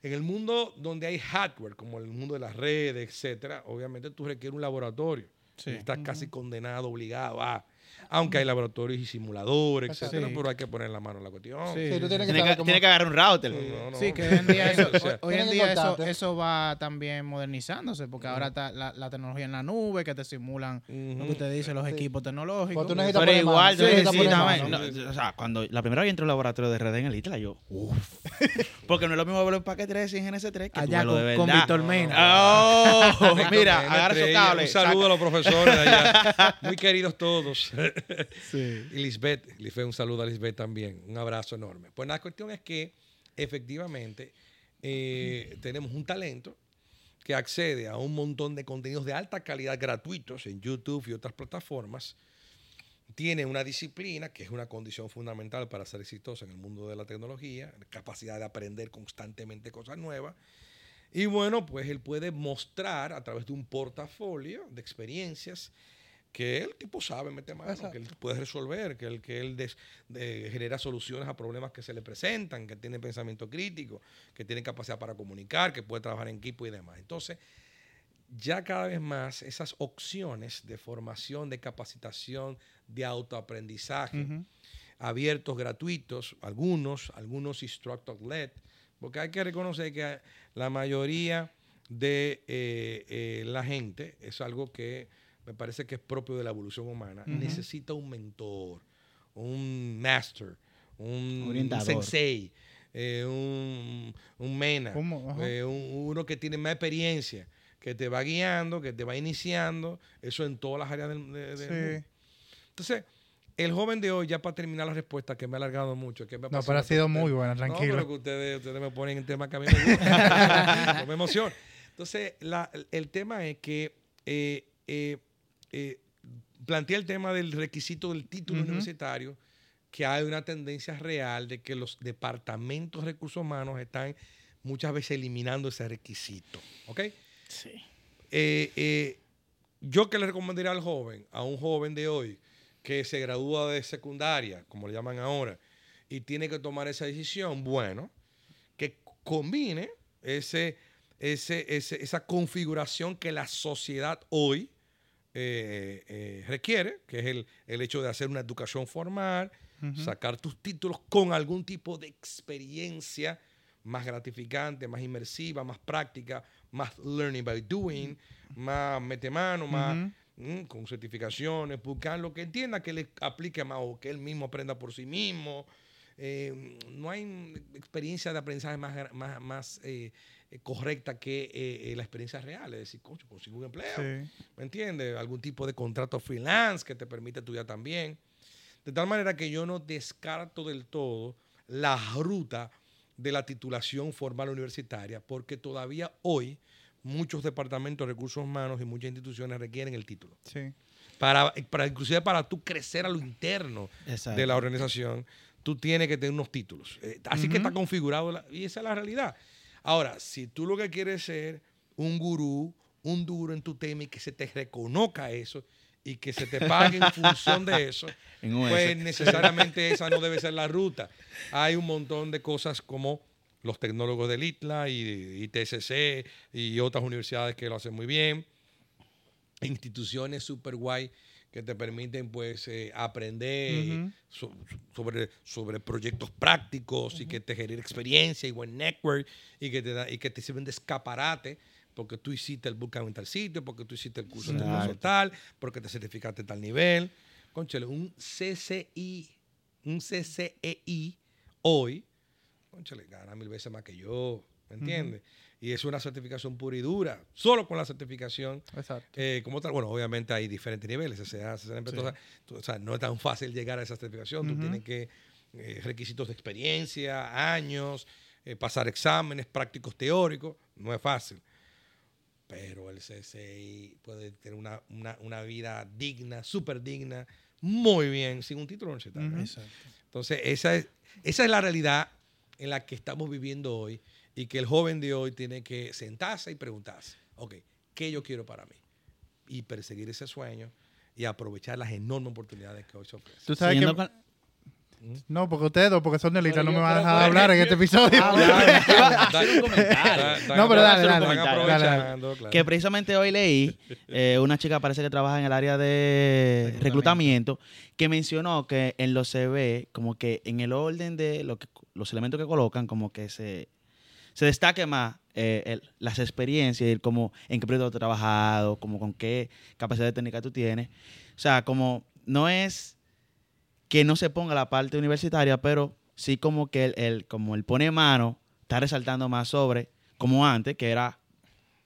en el mundo donde hay hardware, como el mundo de las redes, etcétera, obviamente tú requieres un laboratorio. Sí. Y estás casi condenado, obligado a. Aunque hay laboratorios y simuladores, etcétera, Sí. pero hay que poner la mano en la cuestión. Sí. Sí, tú tienes que Tiene que, cómo- tiene que agarrar un router. No, no. Sí, que hoy en día eso, O sea, hoy- en día eso, va también modernizándose, porque ahora está la, la tecnología en la nube, que te simulan lo que usted dice, los equipos tecnológicos. Pues tú necesitas Pero poner igual, mano. tú Sí, necesitas necesitas poner poner mano. no, o sea, cuando la primera vez entré al laboratorio de Red en el Itla, yo, uff. Porque no es lo mismo verlo en paquete 3 y en GNS3 que Allá tú verlo de con, con. Víctor Mena. Oh, mira, agarra ellos. cables. Un saludo a los profesores de allá. Muy queridos todos. Y Lisbeth, Lisbeth, un saludo a Lisbeth también. Un abrazo enorme. Pues la cuestión es que efectivamente eh, tenemos un talento que accede a un montón de contenidos de alta calidad gratuitos en YouTube y otras plataformas. Tiene una disciplina que es una condición fundamental para ser exitoso en el mundo de la tecnología, capacidad de aprender constantemente cosas nuevas. Y bueno, pues él puede mostrar a través de un portafolio de experiencias que el tipo sabe meter mano, Exacto. que él puede resolver, que él, que él des- de- genera soluciones a problemas que se le presentan, que tiene pensamiento crítico, que tiene capacidad para comunicar, que puede trabajar en equipo y demás. Entonces, ya cada vez más esas opciones de formación, de capacitación, de autoaprendizaje, abiertos, gratuitos, algunos, algunos instructor-led, porque hay que reconocer que la mayoría de eh, eh, la gente es algo que me parece que es propio de la evolución humana. Necesita un mentor, un master, un, Orientador. sensei, eh, un, un mena, eh, un- uno que tiene más experiencia, que te va guiando, que te va iniciando, eso en todas las áreas del, de- del Sí. mundo. Entonces, el joven de hoy, ya para terminar la respuesta, que me ha alargado mucho. Que me No, apasiona pero ha sido muy buena, No, tranquilo. pero que ustedes, ustedes me ponen en tema que a mí me gusta. No me emociona. Entonces, la- el tema es que eh, eh, plantea el tema del requisito del título universitario, que hay una tendencia real de que los departamentos de recursos humanos están muchas veces eliminando ese requisito. ¿Ok? Sí. Eh, eh, yo que le recomendaría al joven, a un joven de hoy que se gradúa de secundaria, como le llaman ahora, y tiene que tomar esa decisión, bueno, que combine ese, ese, ese- esa configuración que la sociedad hoy eh, eh, requiere, que es el, el hecho de hacer una educación formal, sacar tus títulos con algún tipo de experiencia más gratificante, más inmersiva, más práctica, más learning by doing, más mete mano, más mm, con certificaciones, buscar lo que entienda que le aplique más o que él mismo aprenda por sí mismo. Eh, no hay experiencia de aprendizaje más, más, más eh, correcta que eh, eh, la experiencia real. Es decir, coño, consigo un empleo. Sí. ¿Me entiendes? Algún tipo de contrato freelance que te permite estudiar también. De tal manera que yo no descarto del todo la ruta de la titulación formal universitaria, porque todavía hoy muchos departamentos de recursos humanos y muchas instituciones requieren el título. Sí. Para, para inclusive para tú crecer a lo interno Exacto. de la organización, tú tienes que tener unos títulos. Eh, así que está configurado la- y esa es la realidad. Ahora, si tú lo que quieres es ser un gurú, un duro en tu tema y que se te reconozca eso y que se te pague en función de eso, pues necesariamente esa no debe ser la ruta. Hay un montón de cosas como los tecnólogos del ITLA y, y TSC y otras universidades que lo hacen muy bien instituciones super guay que te permiten pues eh, aprender so- sobre, sobre proyectos prácticos y que te generen experiencia y buen network y que te da, y que te sirven de escaparate porque tú hiciste el bootcamp en tal sitio, porque tú hiciste el curso en tal tal, porque te certificaste en tal nivel. Conchale, un CCI, un CCEI hoy, conchale, gana mil veces más que yo, ¿me entiendes? Y es una certificación pura y dura. Solo con la certificación Exacto. eh, como tal, bueno, obviamente hay diferentes niveles, Sí. o sea, no es tan fácil llegar a esa certificación, tú tienes que, eh, requisitos de experiencia, años, eh, pasar exámenes prácticos teóricos, no es fácil. Pero el CCI puede tener una, una- una vida digna, súper digna, muy bien, sin un título universitario. Exacto. Entonces, esa es, esa es la realidad en la que estamos viviendo hoy y que el joven de hoy tiene que sentarse y preguntarse, ok, ¿qué yo quiero para mí? Y perseguir ese sueño y aprovechar las enormes oportunidades que hoy se ofrecen. Tú sabes que... Con- No, porque ustedes dos, porque son de lista, Pero no me van a dejar hablar en este episodio. Ah. No, pero dale, dale. Que precisamente hoy leí, eh, una chica parece que trabaja en el área de reclutamiento, que mencionó que en los CV, como que en el orden de lo que, los elementos que colocan, como que se, se destaque más eh, el- las experiencias, y como en qué proyecto has trabajado, como con qué capacidad técnica tú tienes. O sea, como no es que no se ponga la parte universitaria, pero sí como que el, el- como el pone mano está resaltando más sobre, como antes, que era,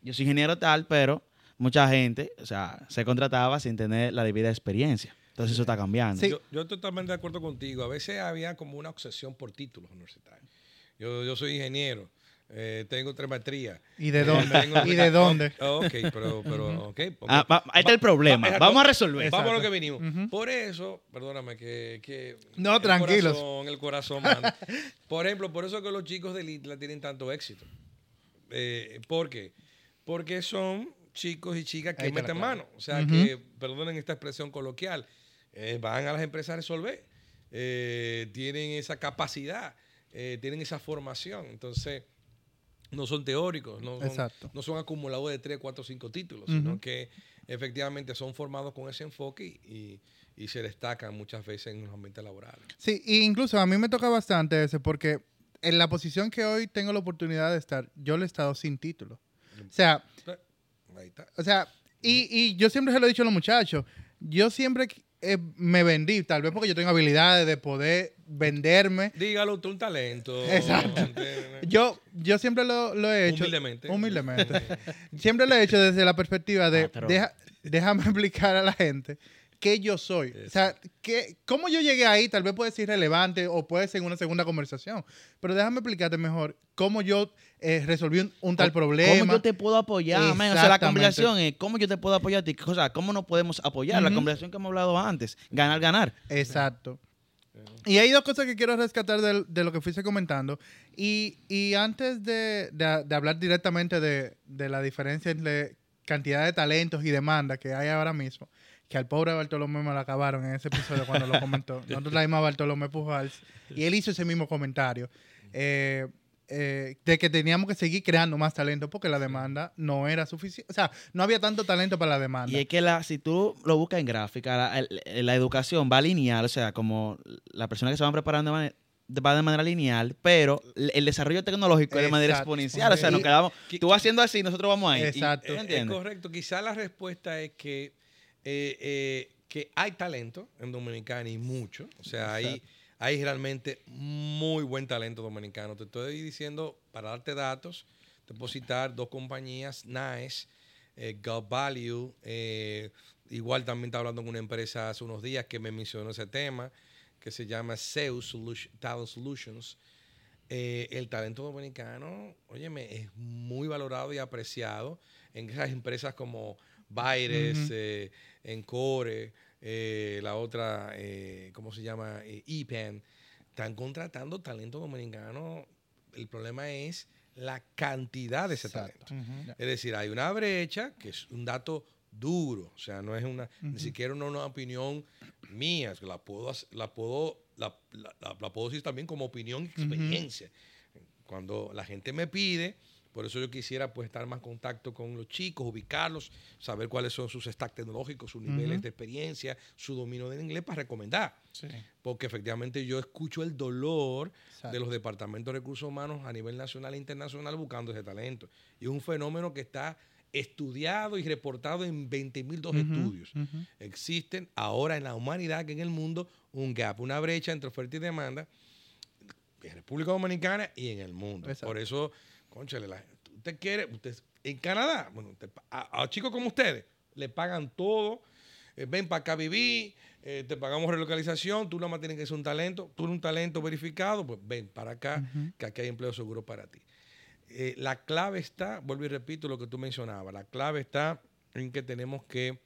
yo soy ingeniero tal, pero mucha gente, o sea, se contrataba sin tener la debida experiencia. Entonces eso está cambiando. Sí. Yo, yo estoy totalmente de acuerdo contigo. A veces había como una obsesión por títulos universitarios. Yo, yo soy ingeniero, eh, tengo tres maestrías. ¿Y de Eh, dónde? tengo- ¿Y de dónde? Oh, ok, pero, pero ok. ok. Ah, va- ahí está el problema. exacto. Vamos a resolver. Vamos a lo Exacto. que vinimos. Por eso, perdóname, que. que No, el tranquilos. Corazón, el corazón, manda. Por ejemplo, por eso que los chicos del ITLA tienen tanto éxito. Eh, ¿Por qué? Porque son chicos y chicas que meten mano. O sea, que, perdonen esta expresión coloquial, eh, van a las empresas a resolver. Eh, tienen esa capacidad, eh, tienen esa formación. Entonces, no son teóricos, no son, no son acumuladores de 3, 4, 5 títulos, sino que efectivamente son formados con ese enfoque y, y- y se destacan muchas veces en los ambientes laborales. Sí, e incluso a mí me toca bastante ese porque en la posición que hoy tengo la oportunidad de estar, yo le he estado sin título. O sea, Ahí está. o sea, y, y yo siempre se lo he dicho a los muchachos, yo siempre eh, me vendí, tal vez porque yo tengo habilidades de poder venderme. Dígalo, tú un talento. Exacto. Yo, yo siempre lo, lo he hecho. Humildemente. Humildemente. siempre lo he hecho desde la perspectiva de, deja- déjame explicar a la gente qué yo soy. O sea, que, cómo yo llegué ahí, tal vez puede ser relevante o puede ser en una segunda conversación. Pero déjame explicarte mejor cómo yo eh, resolví un, un tal ¿Cómo- problema. ¿Cómo yo te puedo apoyar, man? O sea, la conversación es cómo yo te puedo apoyar a ti. O sea, cómo nos podemos apoyar. La conversación que hemos hablado antes. Ganar, ganar. Exacto. Y hay dos cosas que quiero rescatar de, de lo que fuiste comentando. Y, y antes de, de- de hablar directamente de, de la diferencia entre cantidad de talentos y demanda que hay ahora mismo, que al pobre Bartolomé me lo acabaron en ese episodio cuando lo comentó. Nosotros traímos a Bartolomé Pujals y él hizo ese mismo comentario. eh, eh, de que teníamos que seguir creando más talento porque la demanda no era suficiente. O sea, no había tanto talento para la demanda. Y es que la, si tú lo buscas en gráfica, la, el- la educación va lineal, o sea, como la persona que se van preparando de manera, va de manera lineal, pero el desarrollo tecnológico es de manera exponencial. O sea, nos quedamos, que- tú vas haciendo así, nosotros vamos ahí. Exacto. ¿tú Es- correcto. Quizá la respuesta es que, eh, eh, que hay talento en Dominicana y mucho. O sea, hay, hay realmente muy buen talento dominicano. Te estoy diciendo, para darte datos, te puedo citar dos compañías, NICE, eh, Value, eh, igual también estaba hablando con una empresa hace unos días que me mencionó ese tema. que se llama Solution- Talent Solutions. Eh, el talento dominicano, óyeme, es muy valorado y apreciado en esas empresas como Baires, eh, Encore, eh, la otra, eh, ¿cómo se llama? Eh, EPAN. Están contratando talento dominicano. El problema es la cantidad de ese Exacto. talento. Es decir, hay una brecha que es un dato duro, o sea, no es una, ni siquiera una, una opinión mía, la puedo, la puedo, la, la- la- la puedo decir también como opinión y experiencia. Cuando la gente me pide, por eso yo quisiera pues estar más en contacto con los chicos, ubicarlos, saber cuáles son sus stacks tecnológicos, sus niveles de experiencia, su dominio del inglés para recomendar. Sí. Porque efectivamente yo escucho el dolor de los departamentos de recursos humanos a nivel nacional e internacional buscando ese talento. Y es un fenómeno que está estudiado y reportado en 20 mil dos Ujú, estudios. Existen ahora en la humanidad, que en el mundo, un gap, una brecha entre oferta y demanda en República Dominicana y en el mundo. Exacto. Por eso, conchale, la- usted quiere, usted en Canadá, bueno, usted a, a chicos como ustedes, le pagan todo, eh, ven para acá a vivir, eh, te pagamos relocalización, tú nada más tienes que ser un talento, tú eres un talento verificado, pues ven para acá, que aquí hay empleo seguro para ti. Eh, la clave está, vuelvo y repito lo que tú mencionabas, la clave está en que tenemos que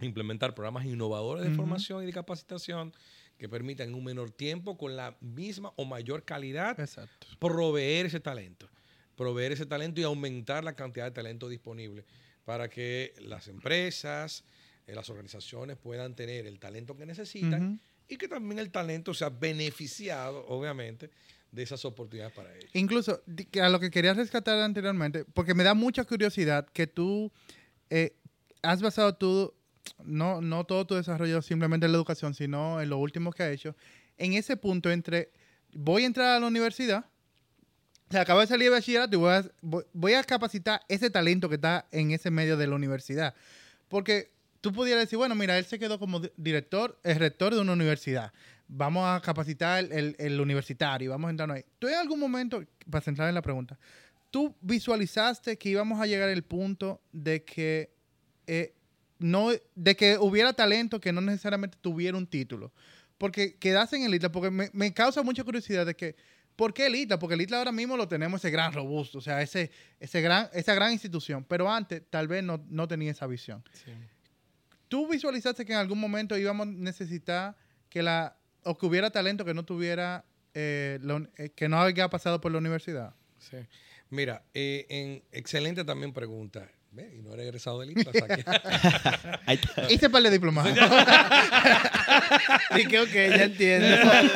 implementar programas innovadores de formación y de capacitación que permitan en un menor tiempo, con la misma o mayor calidad, Exacto. proveer ese talento, proveer ese talento y aumentar la cantidad de talento disponible para que las empresas, eh, las organizaciones puedan tener el talento que necesitan Ujú. y que también el talento sea beneficiado, obviamente, de esas oportunidades para ellos. Incluso a lo que quería rescatar anteriormente, porque me da mucha curiosidad que tú eh, has basado tú, no, no todo tu desarrollo simplemente en la educación, sino en lo último que has hecho, en ese punto entre voy a entrar a la universidad, o sea, acabo de salir de bachillerato y voy a, voy, a capacitar ese talento que está en ese medio de la universidad. Porque tú pudieras decir, bueno, mira, él se quedó como di- director, el rector de una universidad. Vamos a capacitar el, el- el universitario, vamos a entrar ahí. ¿Tú en algún momento, para centrar en la pregunta, tú visualizaste que íbamos a llegar al punto de que eh, no, de que hubiera talento que no necesariamente tuviera un título? Porque quedarse en el ITLA, porque me, me causa mucha curiosidad de que, ¿por qué el ITLA? Porque el ITLA ahora mismo lo tenemos ese gran robusto, o sea, ese, ese gran, esa gran institución, pero antes tal vez no, no tenía esa visión. ¿Tú visualizaste que en algún momento íbamos a necesitar que la o que hubiera talento que no tuviera eh, eh, que no haya pasado por la universidad? Sí. Mira, eh, en, excelente también pregunta. Ve, Y no eres egresado del ITLA, o sea que- Ahí está. Hice par de diplomados. Dije, ok, ya entiendo.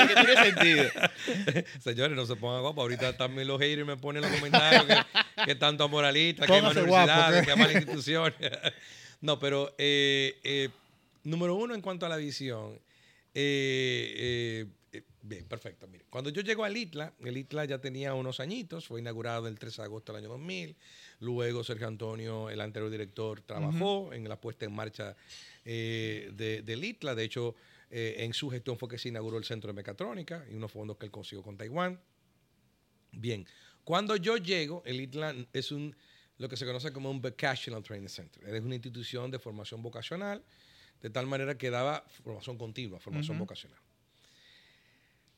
que tiene sentido. Señores, no se pongan guapos. Ahorita también los haters me ponen en los comentarios que, que tanto moralista, que hay más Póngase guapo, universidades, ¿qué? que hay más instituciones. no, pero eh, eh, número uno en cuanto a la visión. eh, eh, eh, bien, perfecto. Mire, cuando yo llego al ITLA, el ITLA ya tenía unos añitos, fue inaugurado el 13 de agosto del año 2000. Luego Sergio Antonio, el anterior director, trabajó en la puesta en marcha eh, de, del ITLA. De hecho, eh, en su gestión fue que se inauguró el Centro de Mecatrónica y unos fondos que él consiguió con Taiwán. Bien, cuando yo llego, el ITLA es un, lo que se conoce como un Vocational Training Center. Es una institución de formación vocacional, de tal manera que daba formación continua, formación vocacional.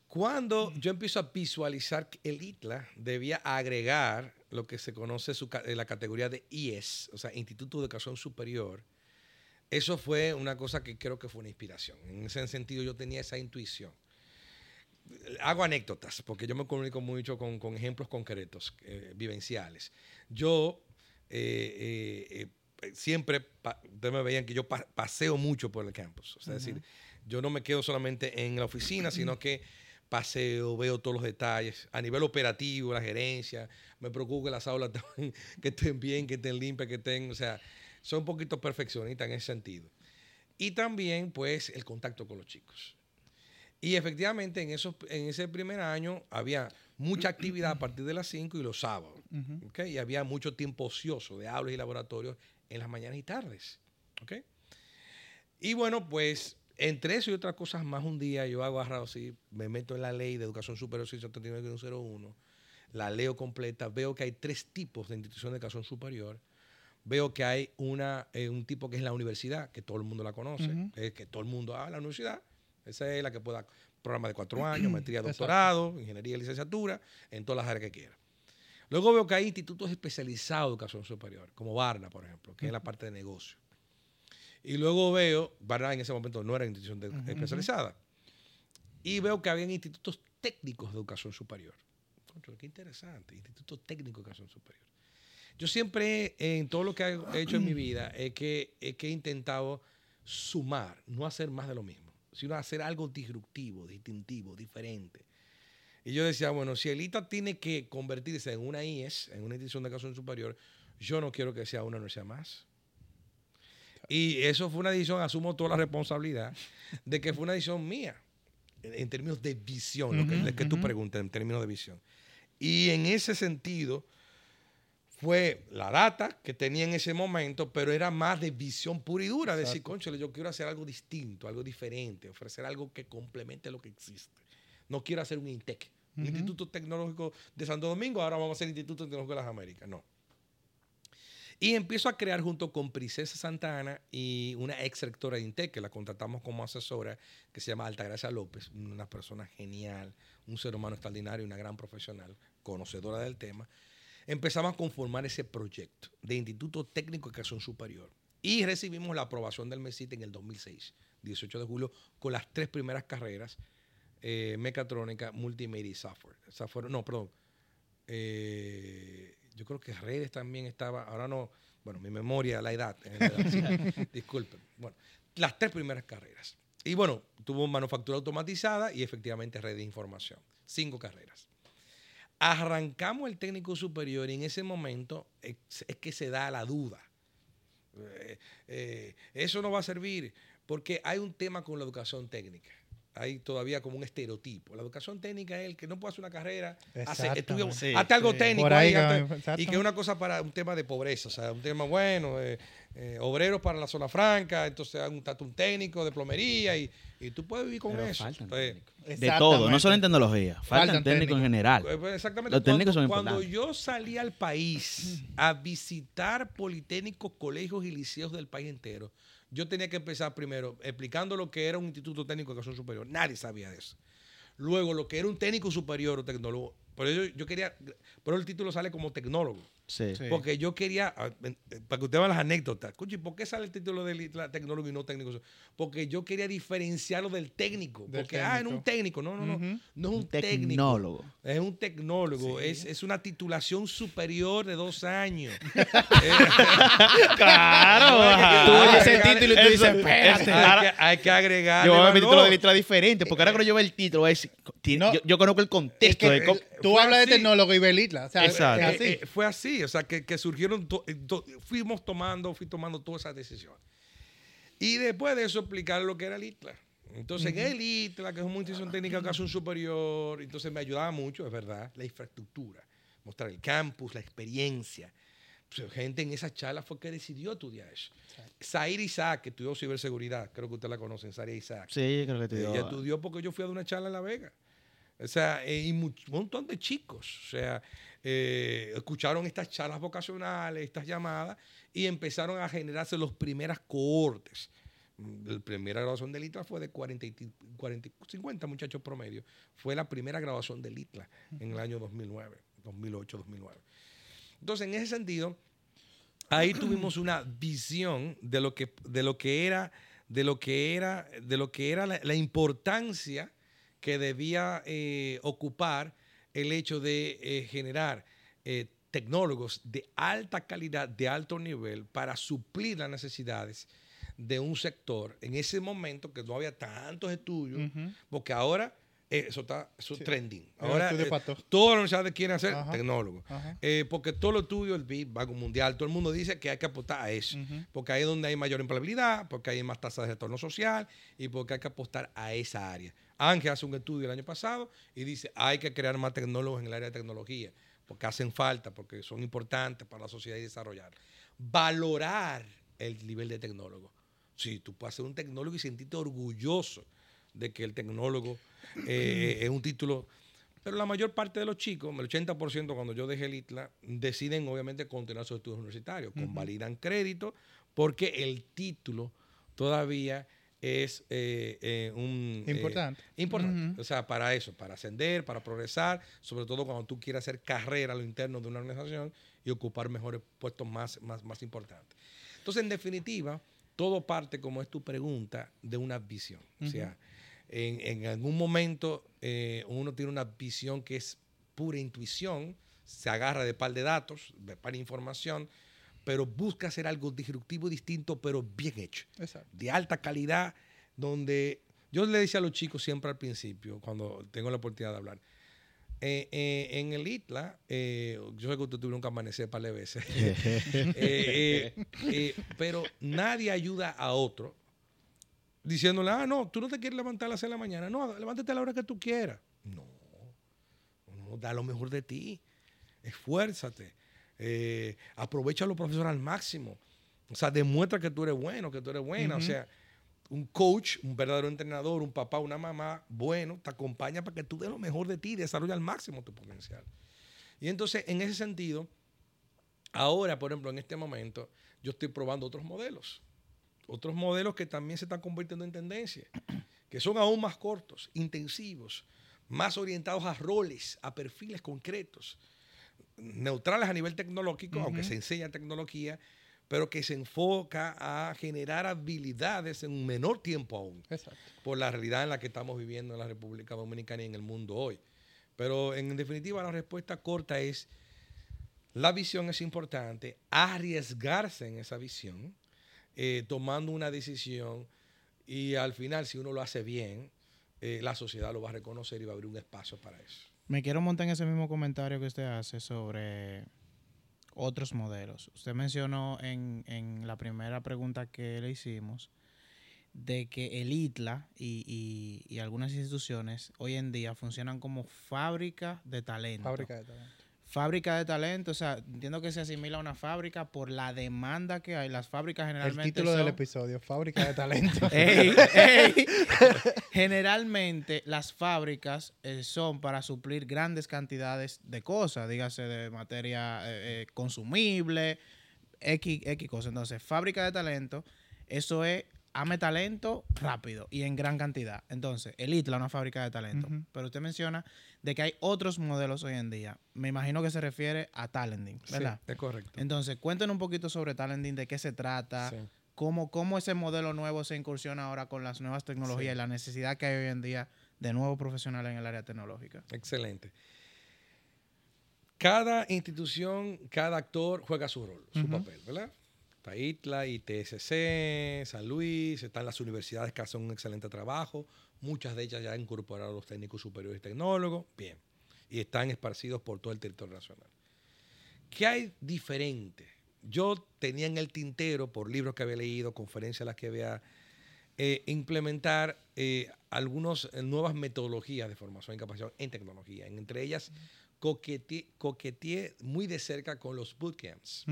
Cuando yo empiezo a visualizar que el ITLA debía agregar lo que se conoce su la categoría de IES, o sea, Instituto de Educación Superior, eso fue una cosa que creo que fue una inspiración. En ese sentido yo tenía esa intuición. Hago anécdotas, porque yo me comunico mucho con, con ejemplos concretos, eh, vivenciales. Yo eh, eh, siempre, ustedes me veían que yo pa- paseo mucho por el campus. O sea, es decir, yo no me quedo solamente en la oficina, sino que paseo, veo todos los detalles. A nivel operativo, la gerencia, me preocupo que las aulas estén- que estén bien, que estén limpias, que estén, o sea, soy un poquito perfeccionista en ese sentido. Y también, pues, el contacto con los chicos. Y efectivamente, en, esos, en ese primer año había mucha actividad a partir de las 5 y los sábados. Ujú. ¿ok? Y había mucho tiempo ocioso de aulas y laboratorios en las mañanas y tardes. ¿ok? Y bueno, pues entre eso y otras cosas más, un día yo hago agarrado así, me meto en la ley de educación superior 639-101, la leo completa, veo que hay tres tipos de instituciones de educación superior. Veo que hay una, eh, un tipo que es la universidad, que todo el mundo la conoce, eh, que todo el mundo habla de la universidad, Esa es la que puede dar programa de cuatro años, maestría, doctorado, ingeniería y licenciatura, en todas las áreas que quiera. Luego veo que hay institutos especializados de educación superior, como Barna, por ejemplo, que es la parte de negocio. Y luego veo, Barna en ese momento no era institución de- especializada, y veo que había institutos técnicos de educación superior. Qué interesante, institutos técnicos de educación superior. Yo siempre, en todo lo que he hecho en mi vida, es que, es que he intentado sumar, no hacer más de lo mismo, sino hacer algo disruptivo, distintivo, diferente. Y yo decía, bueno, si el ITA tiene que convertirse en una IES, en una institución de educación superior, yo no quiero que sea una universidad más. Y eso fue una decisión, asumo toda la responsabilidad, de que fue una decisión mía, en, en términos de visión, lo que, lo que tú preguntas, en términos de visión. Y en ese sentido, fue la data que tenía en ese momento, pero era más de visión pura y dura, decir, conchale, yo quiero hacer algo distinto, algo diferente, ofrecer algo que complemente lo que existe. No quiero hacer un INTEC, un Ujú. Instituto Tecnológico de Santo Domingo, ahora vamos a hacer Instituto Tecnológico de las Américas, no. Y empiezo a crear junto con Princesa Santa Ana y una ex rectora de INTEC, que la contratamos como asesora, que se llama Altagracia López, una persona genial, un ser humano extraordinario, una gran profesional, conocedora del tema. Empezamos a conformar ese proyecto de Instituto Técnico de Educación Superior. Y recibimos la aprobación del MESIT en el 2006, 18 de julio, con las tres primeras carreras, eh, mecatrónica, multimedia y software. Software- no, perdón. Eh, yo creo que redes también estaba, ahora no, bueno, mi memoria, la edad, la edad, sí, disculpen. Bueno, las tres primeras carreras. Y bueno, tuvo manufactura automatizada y efectivamente red de información. Cinco carreras. Arrancamos el técnico superior y en ese momento es, es que se da la duda. Eh, eh, eso no va a servir porque hay un tema con la educación técnica. Hay todavía como un estereotipo. La educación técnica es el que no puede hacer una carrera, hace, estudia, Sí, hazte algo sí. técnico ahí, exacto. y que es una cosa para un tema de pobreza, o sea, un tema bueno, eh, eh, obreros para la zona franca, entonces hay un, un técnico de plomería y, y tú puedes vivir con Pero eso. Entonces, técnicos. De todo, no solo en tecnología, faltan, Faltan técnicos en general. eh, pues, Exactamente. Los técnicos cuando, son cuando yo salí al país a visitar politécnicos, colegios y liceos del país entero, yo tenía que empezar primero explicando lo que era un instituto técnico de educación superior. Nadie sabía de eso. Luego, lo que era un técnico superior o tecnólogo. Por eso yo quería, pero el título sale como tecnólogo. Sí. Sí. Porque yo quería, ah, eh, para que usted vea las anécdotas, escuche, ¿por qué sale el título de la- tecnólogo y no técnico? Porque yo quería diferenciarlo del técnico. Del porque, ah, en un técnico. No, no, no. No es un, Un técnico. tecnólogo. Es un tecnólogo. Es, es una titulación superior de dos años. Claro. Tú oyes que- título y tú dices, espérate. hay, que, hay que agregar. Yo voy a ver mi título de letra diferente, porque ahora cuando yo veo el título, No. yo, yo conozco el Es contexto que de cómo- el- tú hablas de así. tecnólogo y Belitla. O sea, Exacto. es así. Eh, eh, fue así, o sea, que, que surgieron, to- eh, to- fuimos tomando, fui tomando todas esas decisiones. Y después de eso explicar lo que era el ITLA. Entonces, en el ITLA, que es una institución técnica de educación superior, entonces me ayudaba mucho, es verdad, la infraestructura, mostrar el campus, la experiencia. Pues, gente en esa charla fue que decidió estudiar eso. Zaire Isaac, que estudió ciberseguridad, creo que usted la conoce, Zaire Isaac. Sí, creo que te digo. Ella estudió porque yo fui a una charla en La Vega. O sea, eh, y un montón de chicos. O sea, eh, escucharon estas charlas vocacionales, estas llamadas, y empezaron a generarse los primeras cohortes. Mm, La primera graduación del ITLA fue de 40, y ti- 40 y 50 muchachos promedio. Fue la primera graduación del ITLA en el año 2009, 2008, 2009. Entonces, en ese sentido, ahí tuvimos una visión de lo que, de lo que era, de lo que era, de lo que era la, la importancia que debía eh, ocupar el hecho de eh, generar eh, tecnólogos de alta calidad, de alto nivel, para suplir las necesidades de un sector en ese momento que no había tantos estudios, porque ahora eso está eso Sí. trending. Ahora eh, para todo. todas las universidades quieren Ajá. tecnólogos. Ajá. Eh, porque todo lo estudio, el BID, Banco Mundial, todo el mundo dice que hay que apostar a eso. Porque ahí es donde hay mayor empleabilidad, porque hay más tasa de retorno social y porque hay que apostar a esa área. Ángel hace un estudio el año pasado y dice hay que crear más tecnólogos en el área de tecnología, porque hacen falta, porque son importantes para la sociedad y desarrollar. Valorar el nivel de tecnólogo. Sí, tú puedes ser un tecnólogo y sentirte orgulloso de que el tecnólogo eh, es un título. Pero la mayor parte de los chicos, el 80% cuando yo dejé el ITLA, deciden obviamente continuar sus estudios universitarios, convalidan crédito, porque el título todavía es eh, eh, un... eh, Importante. importante. O sea, para eso, para ascender, para progresar, sobre todo cuando tú quieras hacer carrera a lo interno de una organización y ocupar mejores puestos más, más, más importantes. Entonces, en definitiva, todo parte, como es tu pregunta, de una visión. O sea, en, en algún momento eh, uno tiene una visión que es pura intuición, se agarra de par de datos, de par de información, pero busca hacer algo disruptivo, distinto, pero bien hecho. Exacto. de alta calidad, donde yo le decía a los chicos siempre al principio, cuando tengo la oportunidad de hablar, eh, eh, en el ITLA, eh, yo sé que usted tuvieron que amanecer par de veces, Eh, eh, eh, pero nadie ayuda a otro diciéndole, ah, no, tú no te quieres levantar a las 6 de la mañana, no, levántate a la hora que tú quieras. No, no, da lo mejor de ti, esfuérzate, eh, aprovecha a los profesores al máximo, o sea, demuestra que tú eres bueno, que tú eres buena, o sea, un coach, un verdadero entrenador, un papá, una mamá bueno, te acompaña para que tú des lo mejor de ti y desarrolle al máximo tu potencial. Y entonces, en ese sentido, ahora, por ejemplo, en este momento, yo estoy probando otros modelos. Otros modelos que también se están convirtiendo en tendencia, que son aún más cortos, intensivos, más orientados a roles, a perfiles concretos, neutrales a nivel tecnológico, aunque se enseña tecnología, pero que se enfoca a generar habilidades en un menor tiempo aún Exacto. por la realidad en la que estamos viviendo en la República Dominicana y en el mundo hoy. Pero en definitiva la respuesta corta es, la visión es importante, arriesgarse en esa visión, eh, tomando una decisión y al final si uno lo hace bien, eh, la sociedad lo va a reconocer y va a abrir un espacio para eso. Me quiero montar en ese mismo comentario que usted hace sobre otros modelos. Usted mencionó en, en la primera pregunta que le hicimos de que el ITLA y, y- y algunas instituciones hoy en día funcionan como fábrica de talento. Fábrica de talento. Fábrica de talento, o sea, entiendo que se asimila a una fábrica por la demanda que hay. Las fábricas El generalmente título del episodio, Fábrica de talento. Ey, ey. Generalmente las fábricas eh, son para suplir grandes cantidades de cosas, dígase de materia eh, eh, consumible, X, X cosas. Entonces, fábrica de talento, eso es ame talento rápido y en gran cantidad. Entonces, el ITLA es una fábrica de talento. Pero usted menciona de que hay otros modelos hoy en día. Me imagino que se refiere a talenting, ¿verdad? Sí, es correcto. Entonces, cuéntenos un poquito sobre talenting, de qué se trata, Sí. cómo, cómo ese modelo nuevo se incursiona ahora con las nuevas tecnologías y la necesidad que hay hoy en día de nuevos profesionales en el área tecnológica. Excelente. Cada institución, cada actor juega su rol, su papel, ¿verdad? Está ITLA, ITSC, San Luis, están las universidades que hacen un excelente trabajo, muchas de ellas ya han incorporado a los técnicos superiores y tecnólogos, bien, y están esparcidos por todo el territorio nacional. ¿Qué hay diferente? Yo tenía en el tintero, por libros que había leído, conferencias a las que había eh, implementar eh, algunas eh, nuevas metodologías de formación y capacitación en tecnología. Entre ellas, coqueteé, coqueteé muy de cerca con los bootcamps.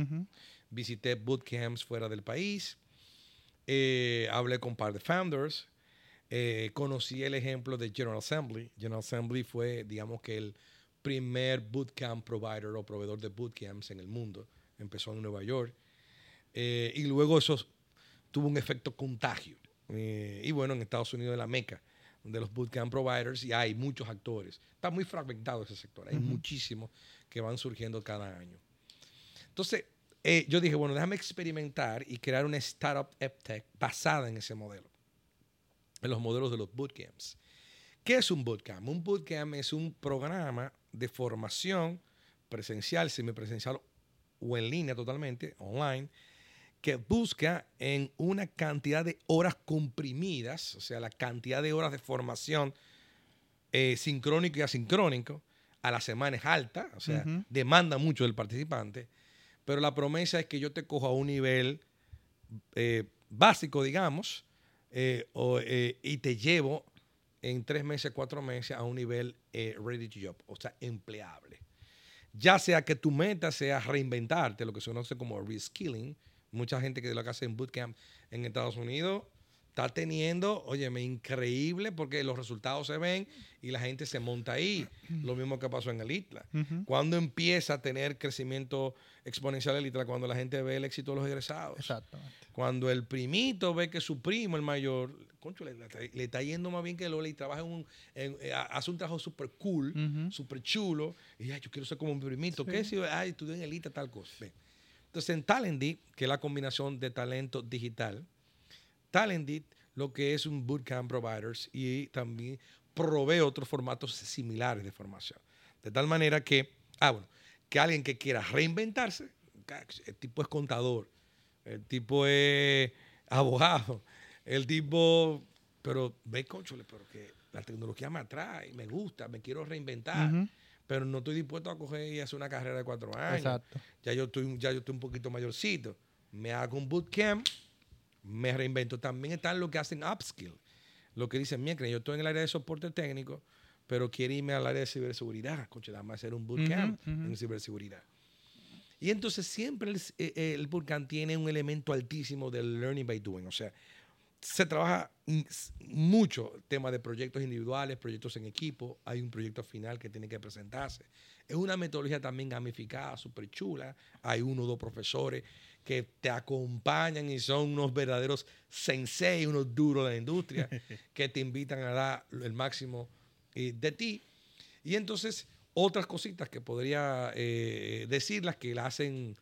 Visité bootcamps fuera del país, eh, hablé con un par de founders, eh, conocí el ejemplo de General Assembly. General Assembly fue, digamos que el primer bootcamp provider o proveedor de bootcamps en el mundo. Empezó en Nueva York. Eh, y luego eso tuvo un efecto contagio. Eh, y bueno, en Estados Unidos es la meca de los bootcamp providers y hay muchos actores. Está muy fragmentado ese sector. Hay muchísimos que van surgiendo cada año. Entonces, eh, yo dije, bueno, déjame experimentar y crear una startup EdTech basada en ese modelo, en los modelos de los bootcamps. ¿Qué es un bootcamp? Un bootcamp es un programa de formación presencial, semipresencial o en línea totalmente, online, que busca en una cantidad de horas comprimidas, o sea, la cantidad de horas de formación eh, sincrónico y asincrónico a la semana es alta, o sea, demanda mucho del participante, pero la promesa es que yo te cojo a un nivel eh, básico, digamos, eh, eh, y te llevo en tres meses, cuatro meses a un nivel ready to job, o sea, empleable. Ya sea que tu meta sea reinventarte, lo que se conoce como reskilling, mucha gente que lo que hace en bootcamp en Estados Unidos está teniendo, óyeme, increíble porque los resultados se ven y la gente se monta ahí. Lo mismo que pasó en el ITLA. Ujú. Cuando empieza a tener crecimiento exponencial el ITLA? Cuando la gente ve el éxito de los egresados. Exactamente. Cuando el primito ve que su primo, el mayor, concho, le, está yendo más bien que Lola y trabaja en un, en- eh, hace un trabajo súper cool, Ujú. súper chulo. Y ay, yo quiero ser como mi primito. ¿Qué si ay, estudié en Elite, tal cosa? Entonces, en Talendy, que es la combinación de talento digital, Talendy lo que es un bootcamp providers y también provee otros formatos similares de formación. De tal manera que, ah, bueno, que alguien que quiera reinventarse, el tipo es contador, el tipo es abogado, el tipo, pero ve, conchole, pero que la tecnología me atrae, me gusta, me quiero reinventar, pero no estoy dispuesto a coger y hacer una carrera de cuatro años Exacto. ya yo estoy, ya yo estoy un poquito mayorcito. Me hago un bootcamp, me reinvento. También están los que hacen upskill. Lo que dicen, mira, yo estoy en el área de soporte técnico, pero quiero irme al área de ciberseguridad. Coche, dame hacer un bootcamp Ujú, ujú. en ciberseguridad. Y entonces siempre el, eh, eh, el bootcamp tiene un elemento altísimo del learning by doing. O sea, se trabaja mucho tema de proyectos individuales, proyectos en equipo. Hay un proyecto final que tiene que presentarse. Es una metodología también gamificada, súper chula. Hay uno o dos profesores que te acompañan y son unos verdaderos sensei, unos duros de la industria, que te invitan a dar el máximo eh, de ti. Y entonces, otras cositas que podría eh, decirlas que la hacen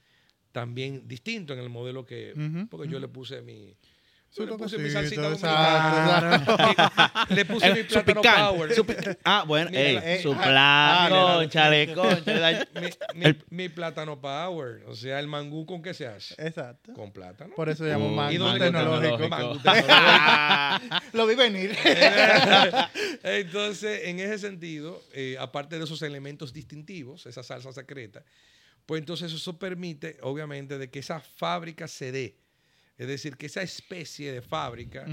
también distinto en el modelo que. Porque yo le puse mi. Yo le puse mi salsita. Le puse mi su plátano picante, power. ah, bueno, eh, su ah, plan, ah, conchale. mi, mi- El- mi plátano power. O sea, el mangú con qué se hace. Exacto. Con plátano. Por eso se llama Oh, ¿Y mango dónde tecnológico. Lo vi venir. Entonces, en ese sentido, eh, aparte de esos elementos distintivos, esa salsa secreta, pues entonces eso permite, obviamente, de que esa fábrica se dé. Es decir, que esa especie de fábrica,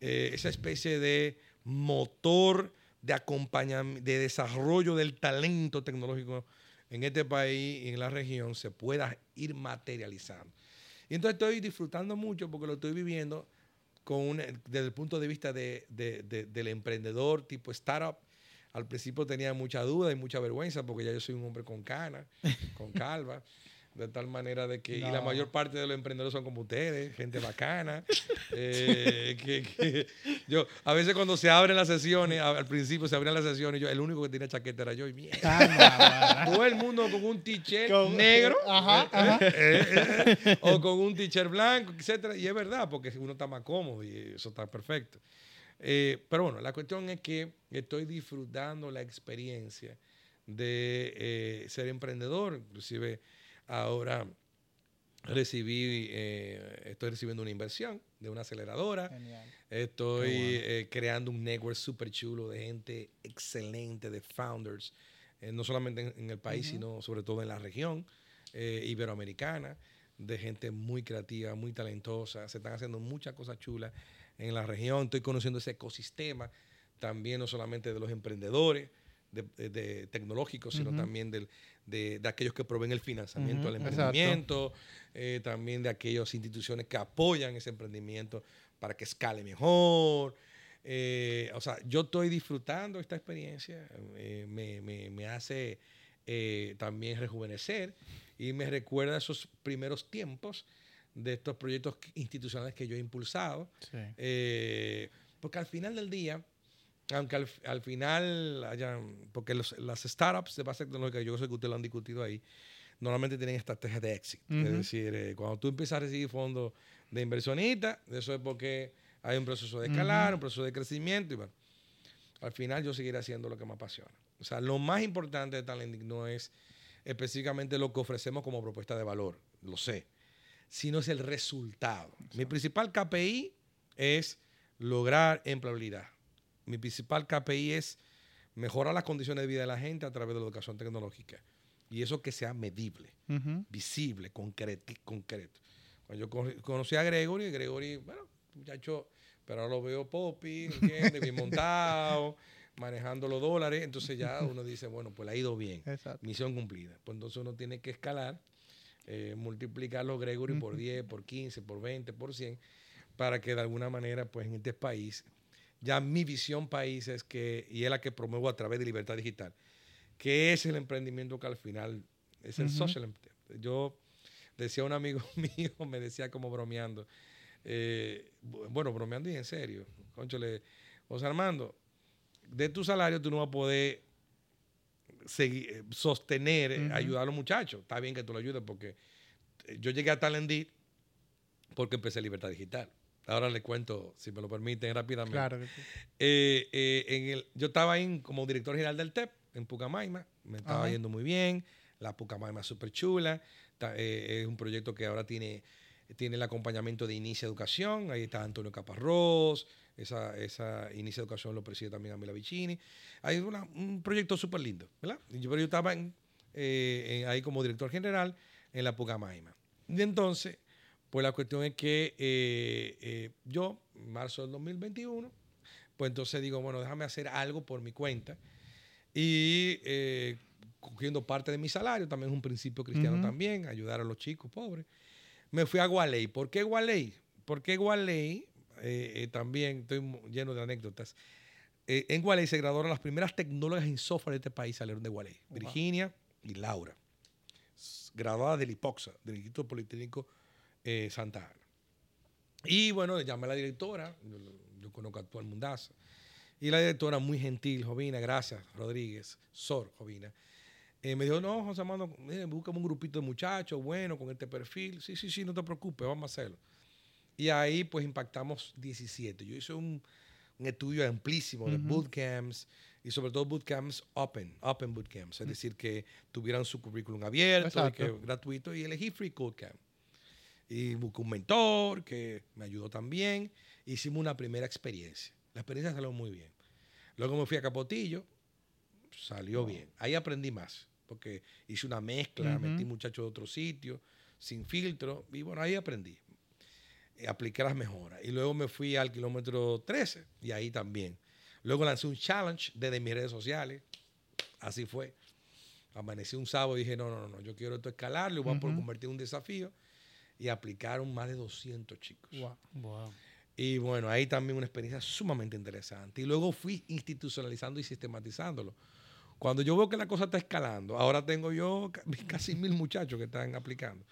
eh, esa especie de motor de acompañamiento, de desarrollo del talento tecnológico en este país y en la región se pueda ir materializando. Y entonces estoy disfrutando mucho porque lo estoy viviendo con un- desde el punto de vista de- de- de- del emprendedor tipo startup. Al principio tenía mucha duda y mucha vergüenza porque ya yo soy un hombre con cana, con calva. De tal manera de que, y la mayor parte de los emprendedores son como ustedes, gente bacana. eh, que, que yo, a veces cuando se abren las sesiones, al principio se abrían las sesiones, yo, el único que tenía chaqueta era yo y mierda. Ah, Todo el mundo con un t-shirt negro Ajá, ajá. eh, eh, o con un t-shirt blanco, etcétera. Y es verdad, porque uno está más cómodo y eso está perfecto. Pero bueno, la cuestión es que estoy disfrutando la experiencia de ser emprendedor. Inclusive ahora recibí, eh, estoy recibiendo una inversión de una aceleradora. Genial. Estoy bueno. eh, creando un network súper chulo de gente excelente, de founders, eh, no solamente en, en el país, sino sobre todo en la región iberoamericana, de gente muy creativa, muy talentosa. Se están haciendo muchas cosas chulas en la región. Estoy conociendo ese ecosistema también, no solamente de los emprendedores de, de- de tecnológicos, sino también del- de, de aquellos que proveen el financiamiento Ujú, al emprendimiento, eh, también de aquellas instituciones que apoyan ese emprendimiento para que escale mejor. Eh, o sea, yo estoy disfrutando esta experiencia, eh, me, me- me hace eh, también rejuvenecer y me recuerda esos primeros tiempos de estos proyectos institucionales que yo he impulsado. Sí. Porque al final del día, aunque al, al final hayan, porque los- las startups de base tecnológica, yo sé que ustedes lo han discutido ahí, normalmente tienen estrategias de éxito. Es decir, eh, cuando tú empiezas a recibir fondos de inversionistas, eso es porque hay un proceso de escalar, un proceso de crecimiento y bueno, al final yo seguiré haciendo lo que me apasiona. O sea, lo más importante de Talentic no es específicamente lo que ofrecemos como propuesta de valor, lo sé, sino es el resultado. Mi principal KPI es lograr empleabilidad. Mi principal KPI es mejorar las condiciones de vida de la gente a través de la educación tecnológica. Y eso que sea medible, visible, concreto. concreto. Cuando yo cono- conocí a Gregory, Gregory, bueno, muchacho, pero ahora lo veo popi, ¿entiendes? Bien montado, manejando los dólares. Entonces ya uno dice, bueno, pues le ha ido bien. Exacto. Misión cumplida. Pues entonces uno tiene que escalar, eh, multiplicar los Gregory por 10, por 15, por 20, por 100, para que de alguna manera, pues en este país, ya mi visión país es que, y es la que promuevo a través de Libertad Digital, que es el emprendimiento que al final es el Ujú. social. em- Yo decía a un amigo mío, me decía como bromeando, eh, bu- bueno, bromeando y en serio. Conchole, José Armando, de tu salario tú no vas a poder seguir, eh, sostener, eh, ayudar a los muchachos. Está bien que tú lo ayudes porque yo llegué a Talendit porque empecé Libertad Digital. Ahora le cuento, si me lo permiten, rápidamente. Claro que sí. Eh, eh, en el, yo estaba ahí como director general del TEP en Pucamaima. Me estaba Ajá. yendo muy bien. La Pucamaima es súper chula. Eh, es un proyecto que ahora tiene, tiene el acompañamiento de Inicia Educación. Ahí está Antonio Caparrós. Esa, esa Inicia Educación lo preside también Amila Vicini. Hay una- un proyecto súper lindo, ¿verdad? Yo, pero yo estaba en, en- ahí como director general en la Pucamaima. Y entonces, pues la cuestión es que eh, eh, yo, en marzo del 2021, pues entonces digo, bueno, déjame hacer algo por mi cuenta. Y eh, cogiendo parte de mi salario, también es un principio cristiano también, ayudar a los chicos pobres. Me fui a Gualey. ¿Por qué Gualey? Porque Gualey, también estoy lleno de anécdotas. En Gualey se graduaron las primeras tecnólogas en software de este país, salieron de Gualey. Virginia y Laura. Graduadas del IPOXA, del Instituto Politécnico eh, Santa Ana. Y bueno, llamé a la directora, yo, yo conozco a todo el mundazo. Y la directora, muy gentil, Jovina, gracias, Rodríguez, Sor Jovina. eh, me dijo, no, José Armando, mire, un grupito de muchachos, bueno, con este perfil. Sí, sí, sí, no te preocupes, vamos a hacerlo. Y ahí pues impactamos 17. Yo hice un, un estudio amplísimo de bootcamps y sobre todo bootcamps open, open bootcamps, es decir, que tuvieran su currículum abierto, y que, gratuito, y elegí Free Bootcamp. Y busqué un mentor que me ayudó también. Hicimos una primera experiencia. La experiencia salió muy bien. Luego me fui a Capotillo, salió bien. Ahí aprendí más, porque hice una mezcla, Ujú. metí muchachos de otro sitio, sin filtro, y bueno, ahí aprendí. Eh, apliqué las mejoras. Y luego me fui al kilómetro 13, y ahí también. Luego lancé un challenge desde mis redes sociales. Así fue. Amanecí un sábado y dije, no, no, no, yo quiero esto escalar, lo voy a Ujú. convertir en un desafío. Y aplicaron más de 200 chicos. Wow. Wow. Y bueno, ahí también una experiencia sumamente interesante. Y luego fui institucionalizando y sistematizándolo. Cuando yo veo que la cosa está escalando, ahora tengo yo ca- casi mil muchachos que están aplicando.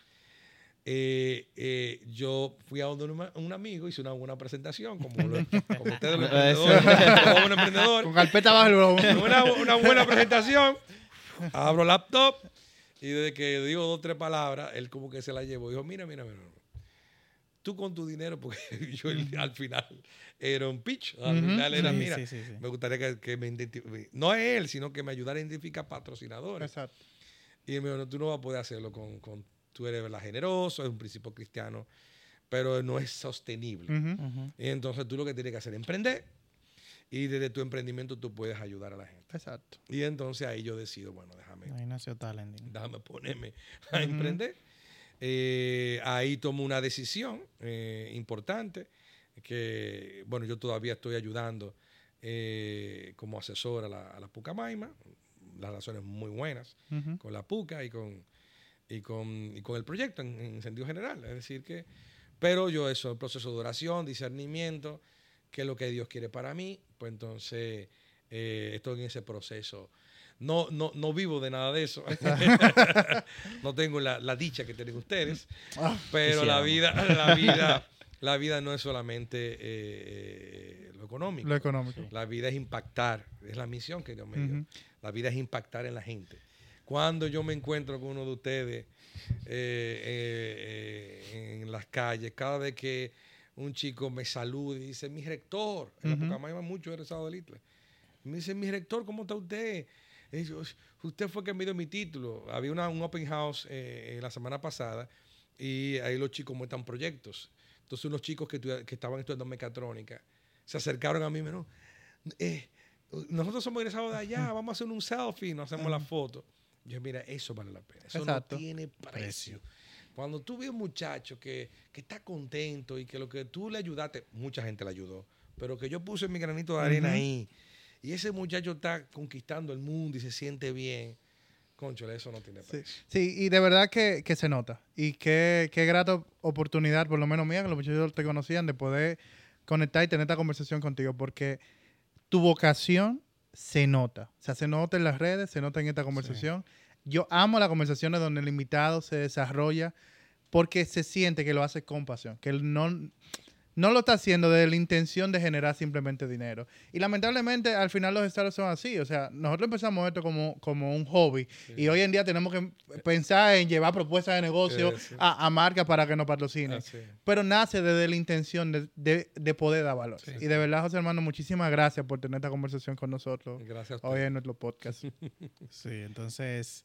Eh, eh, yo fui a donde un, un amigo, hice una buena presentación, como, lo- como ustedes los emprendedores, como buen emprendedor. Con carpeta abajo. una, una buena presentación, abro laptop y desde que digo dos o tres palabras, él como que se la llevó. Dijo, mira, mira, mira. Tú con tu dinero, porque yo al final era un pitch. Al final era, Sí, mira, sí, sí, sí. me gustaría que, que me identifique. No es él, sino que me ayudara a identificar patrocinadores. Exacto. Y él me dijo, no, tú no vas a poder hacerlo con, con tú eres ¿verdad? generoso, es un principio cristiano, pero no es sostenible. Y entonces tú lo que tienes que hacer es emprender y desde tu emprendimiento tú puedes ayudar a la gente. Exacto. Y entonces ahí yo decido, bueno, déjame, Ahí nació Talenting. déjame ponerme a Ujú. emprender. Eh, ahí tomo una decisión eh, importante que, bueno, yo todavía estoy ayudando eh, como asesor a la, a la Pucamaima, las relaciones muy buenas con la PUCA y con, y con, y con el proyecto en, en sentido general. Es decir, que, pero yo eso, el proceso de oración, discernimiento, qué es lo que Dios quiere para mí, pues entonces eh, estoy en ese proceso. No, no, no vivo de nada de eso. no tengo la, la dicha que tienen ustedes, Ah, pero la vida, la vida, la vida no es solamente eh, lo económico. Lo económico. La vida es impactar, es la misión que Dios me dio. Ujú. La vida es impactar en la gente. Cuando yo me encuentro con uno de ustedes eh, eh, eh, en las calles, cada vez que un chico me saluda y dice, mi rector, en la Pucamaima mucho egresado del ITLE, me dice, mi rector, ¿cómo está usted? Yo, usted fue que me dio mi título. Había una- un open house eh, la semana pasada y ahí los chicos muestran proyectos. Entonces unos chicos que, estaban estudiando mecatrónica se acercaron a mí y me dijeron, eh, nosotros somos egresados de allá, vamos a hacer un selfie, nos hacemos la foto. Yo mira, eso vale la pena, eso Exacto. no tiene precio. Cuando tú ves un muchacho que, que está contento y que lo que tú le ayudaste, mucha gente le ayudó, pero que yo puse mi granito de arena ahí y ese muchacho está conquistando el mundo y se siente bien, conchole, eso no tiene precio. Sí, y de verdad que, que se nota. Y qué, qué grata oportunidad, por lo menos mía, que los muchachos te conocían, de poder conectar y tener esta conversación contigo, porque tu vocación se nota. O sea, se nota en las redes, se nota en esta conversación. Yo amo las conversaciones donde el invitado se desarrolla porque se siente que lo hace con pasión, que no, no lo está haciendo desde la intención de generar simplemente dinero. Y lamentablemente al final los estados son así. O sea, nosotros empezamos esto como, como un hobby y hoy en día tenemos que pensar en llevar propuestas de negocio Sí, sí. a, a marcas para que nos patrocinen. Es. Pero nace desde la intención de, de- de poder dar valor. Sí. Y de verdad, José Hermano, muchísimas gracias por tener esta conversación con nosotros Gracias hoy en nuestro podcast. Sí, entonces,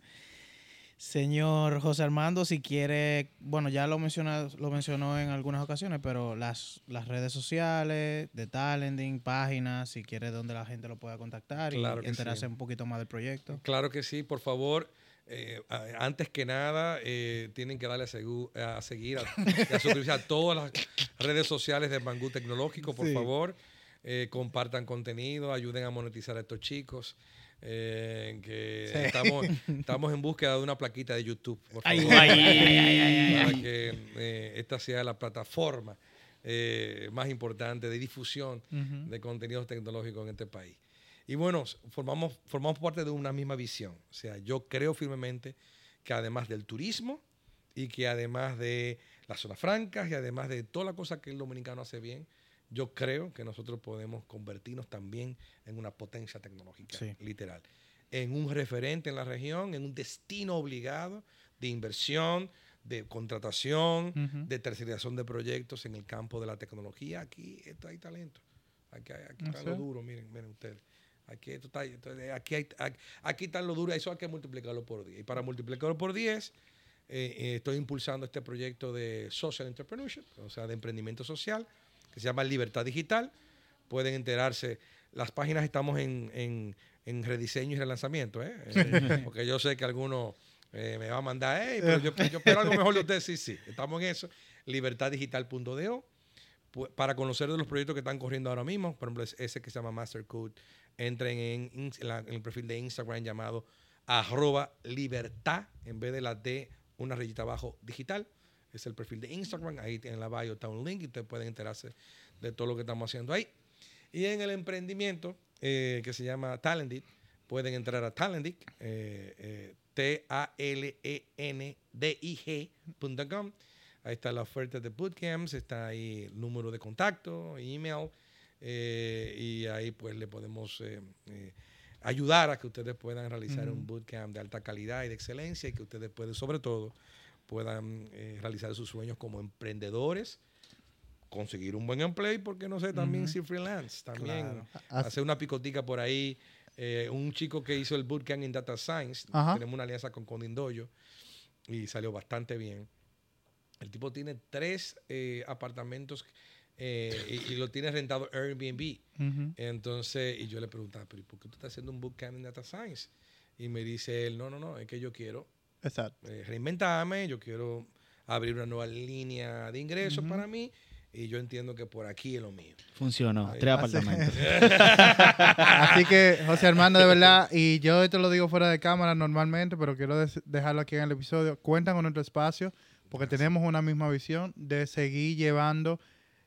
señor José Armando, si quiere, bueno, ya lo menciona, lo mencionó en algunas ocasiones, pero las, las redes sociales de Talenting, páginas, si quiere donde la gente lo pueda contactar Claro y enterarse sí. un poquito más del proyecto. Claro que sí, por favor. eh, antes que nada, eh, tienen que darle a, segu- a seguir a, a suscribirse a todas las redes sociales de Mangú Tecnológico, por Sí. favor. Eh, compartan contenido, ayuden a monetizar a estos chicos. Eh, que Sí. estamos, estamos en búsqueda de una plaquita de YouTube, por Ay, favor, ay, ay, ay, para que eh, esta sea la plataforma eh, más importante de difusión de contenidos tecnológicos en este país. Y bueno, formamos, formamos parte de una misma visión. O sea, yo creo firmemente que además del turismo y que además de las zonas francas y además de toda la cosa que el dominicano hace bien, yo creo que nosotros podemos convertirnos también en una potencia tecnológica, Sí. literal. En un referente en la región, en un destino obligado de inversión, de contratación, de tercerización de proyectos en el campo de la tecnología. Aquí esto hay talento. Aquí, hay- aquí Ah, está lo duro, miren, miren ustedes. Aquí, esto está, esto- aquí, hay, aquí, aquí está lo duro, eso hay que multiplicarlo por 10. Y para multiplicarlo por 10, eh, eh, estoy impulsando este proyecto de social entrepreneurship, o sea, de emprendimiento social, que se llama Libertad Digital. Pueden enterarse. Las páginas estamos en, en, en rediseño y relanzamiento, ¿eh? Eh, porque yo sé que algunos eh, me va a mandar, "Ey, pero yo, yo espero algo mejor de ustedes. Sí, sí, estamos en eso. Libertaddigital.do. Para conocer de los proyectos que están corriendo ahora mismo, por ejemplo, es ese que se llama Mastercode, entren en, ins- en la- en el perfil de Instagram llamado arroba libertad, en vez de la D, una rayita abajo digital. Es el perfil de Instagram, ahí en la bio está un link y ustedes pueden enterarse de todo lo que estamos haciendo ahí. Y en el emprendimiento eh, que se llama Talented, pueden entrar a Talented, eh, eh, T-A-L-E-N-D-I-G.com. Ahí está la oferta de bootcamps, está ahí el número de contacto, email, y ahí pues le podemos ayudar a que ustedes puedan realizar un bootcamp de alta calidad y de excelencia y que ustedes pueden, sobre todo, puedan eh, realizar sus sueños como emprendedores, conseguir un buen empleo y, por qué no sé, también si freelance, también Claro. Hacer una picotica por ahí. Eh, un chico que hizo el bootcamp en Data Science, Ajá. tenemos una alianza con Condindoyo y salió bastante bien. El tipo tiene tres eh, apartamentos eh, y, y lo tiene rentado Airbnb. Ujú. Entonces, y yo le preguntaba, pero ¿y ¿por qué tú estás haciendo un bootcamp en Data Science? Y me dice él, no, no, no, es que yo quiero Exacto. eh, reinventarme, yo quiero abrir una nueva línea de ingresos para mí y yo entiendo que por aquí es lo mío. Funcionó. Ahí. Tres Así- apartamentos. Así que, José Armando, de verdad, y yo esto lo digo fuera de cámara normalmente, pero quiero des- dejarlo aquí en el episodio. Cuentan con nuestro espacio, porque tenemos una misma visión de seguir llevando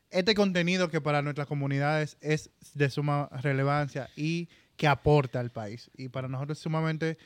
este contenido que para nuestras comunidades es de suma relevancia y que aporta al país. Y para nosotros es sumamente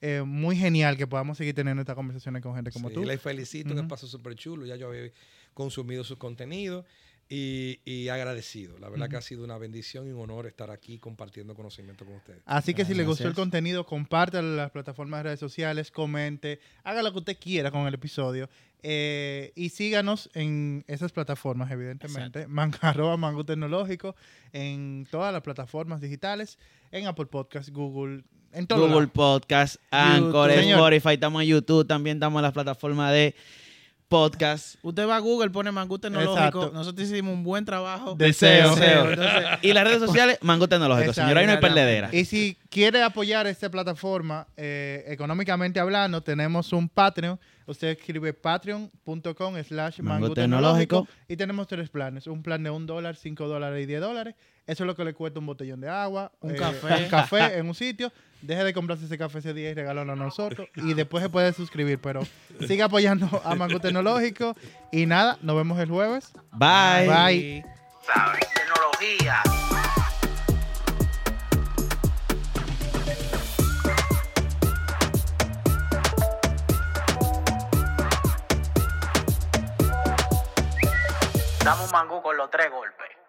eh, muy genial que podamos seguir teniendo estas conversaciones con gente como Sí, tú. Les felicito, que Ujú. pasó súper chulo. Ya yo había consumido sus contenidos y, y agradecido. La verdad que ha sido una bendición y un honor estar aquí compartiendo conocimiento con ustedes. Así que si le gustó el contenido, compártalo en las plataformas de redes sociales, comente, haga lo que usted quiera con el episodio eh, y síganos en esas plataformas, evidentemente. Man, arroba Mango Tecnológico, en todas las plataformas digitales, en Apple Podcast, Google, en todo. Google Podcast, Anchor, YouTube. Señor. Spotify, estamos en YouTube, también estamos en las plataformas de podcast. Usted va a Google, pone Mangú Tecnológico. Exacto. Nosotros hicimos un buen trabajo. Deseo. Deseo. Entonces, Y las redes sociales, Mango Tecnológico, Exacto. señora, ahí no hay perdedera. Y si quiere apoyar esta plataforma eh, económicamente hablando, tenemos un Patreon. Usted escribe patreon.com slash Mango tecnológico y tenemos tres planes. Un plan de un dólar, cinco dólares y diez dólares. Eso es lo que le cuesta un botellón de agua. Un eh, café. Un café en un sitio deje de comprarse ese café ese día y regálalo a ah, nosotros. Y después se puede suscribir, pero siga apoyando a Mango Tecnológico. Y nada, nos vemos el jueves. Bye. Bye. Tecnología. Damos mango con los tres golpes.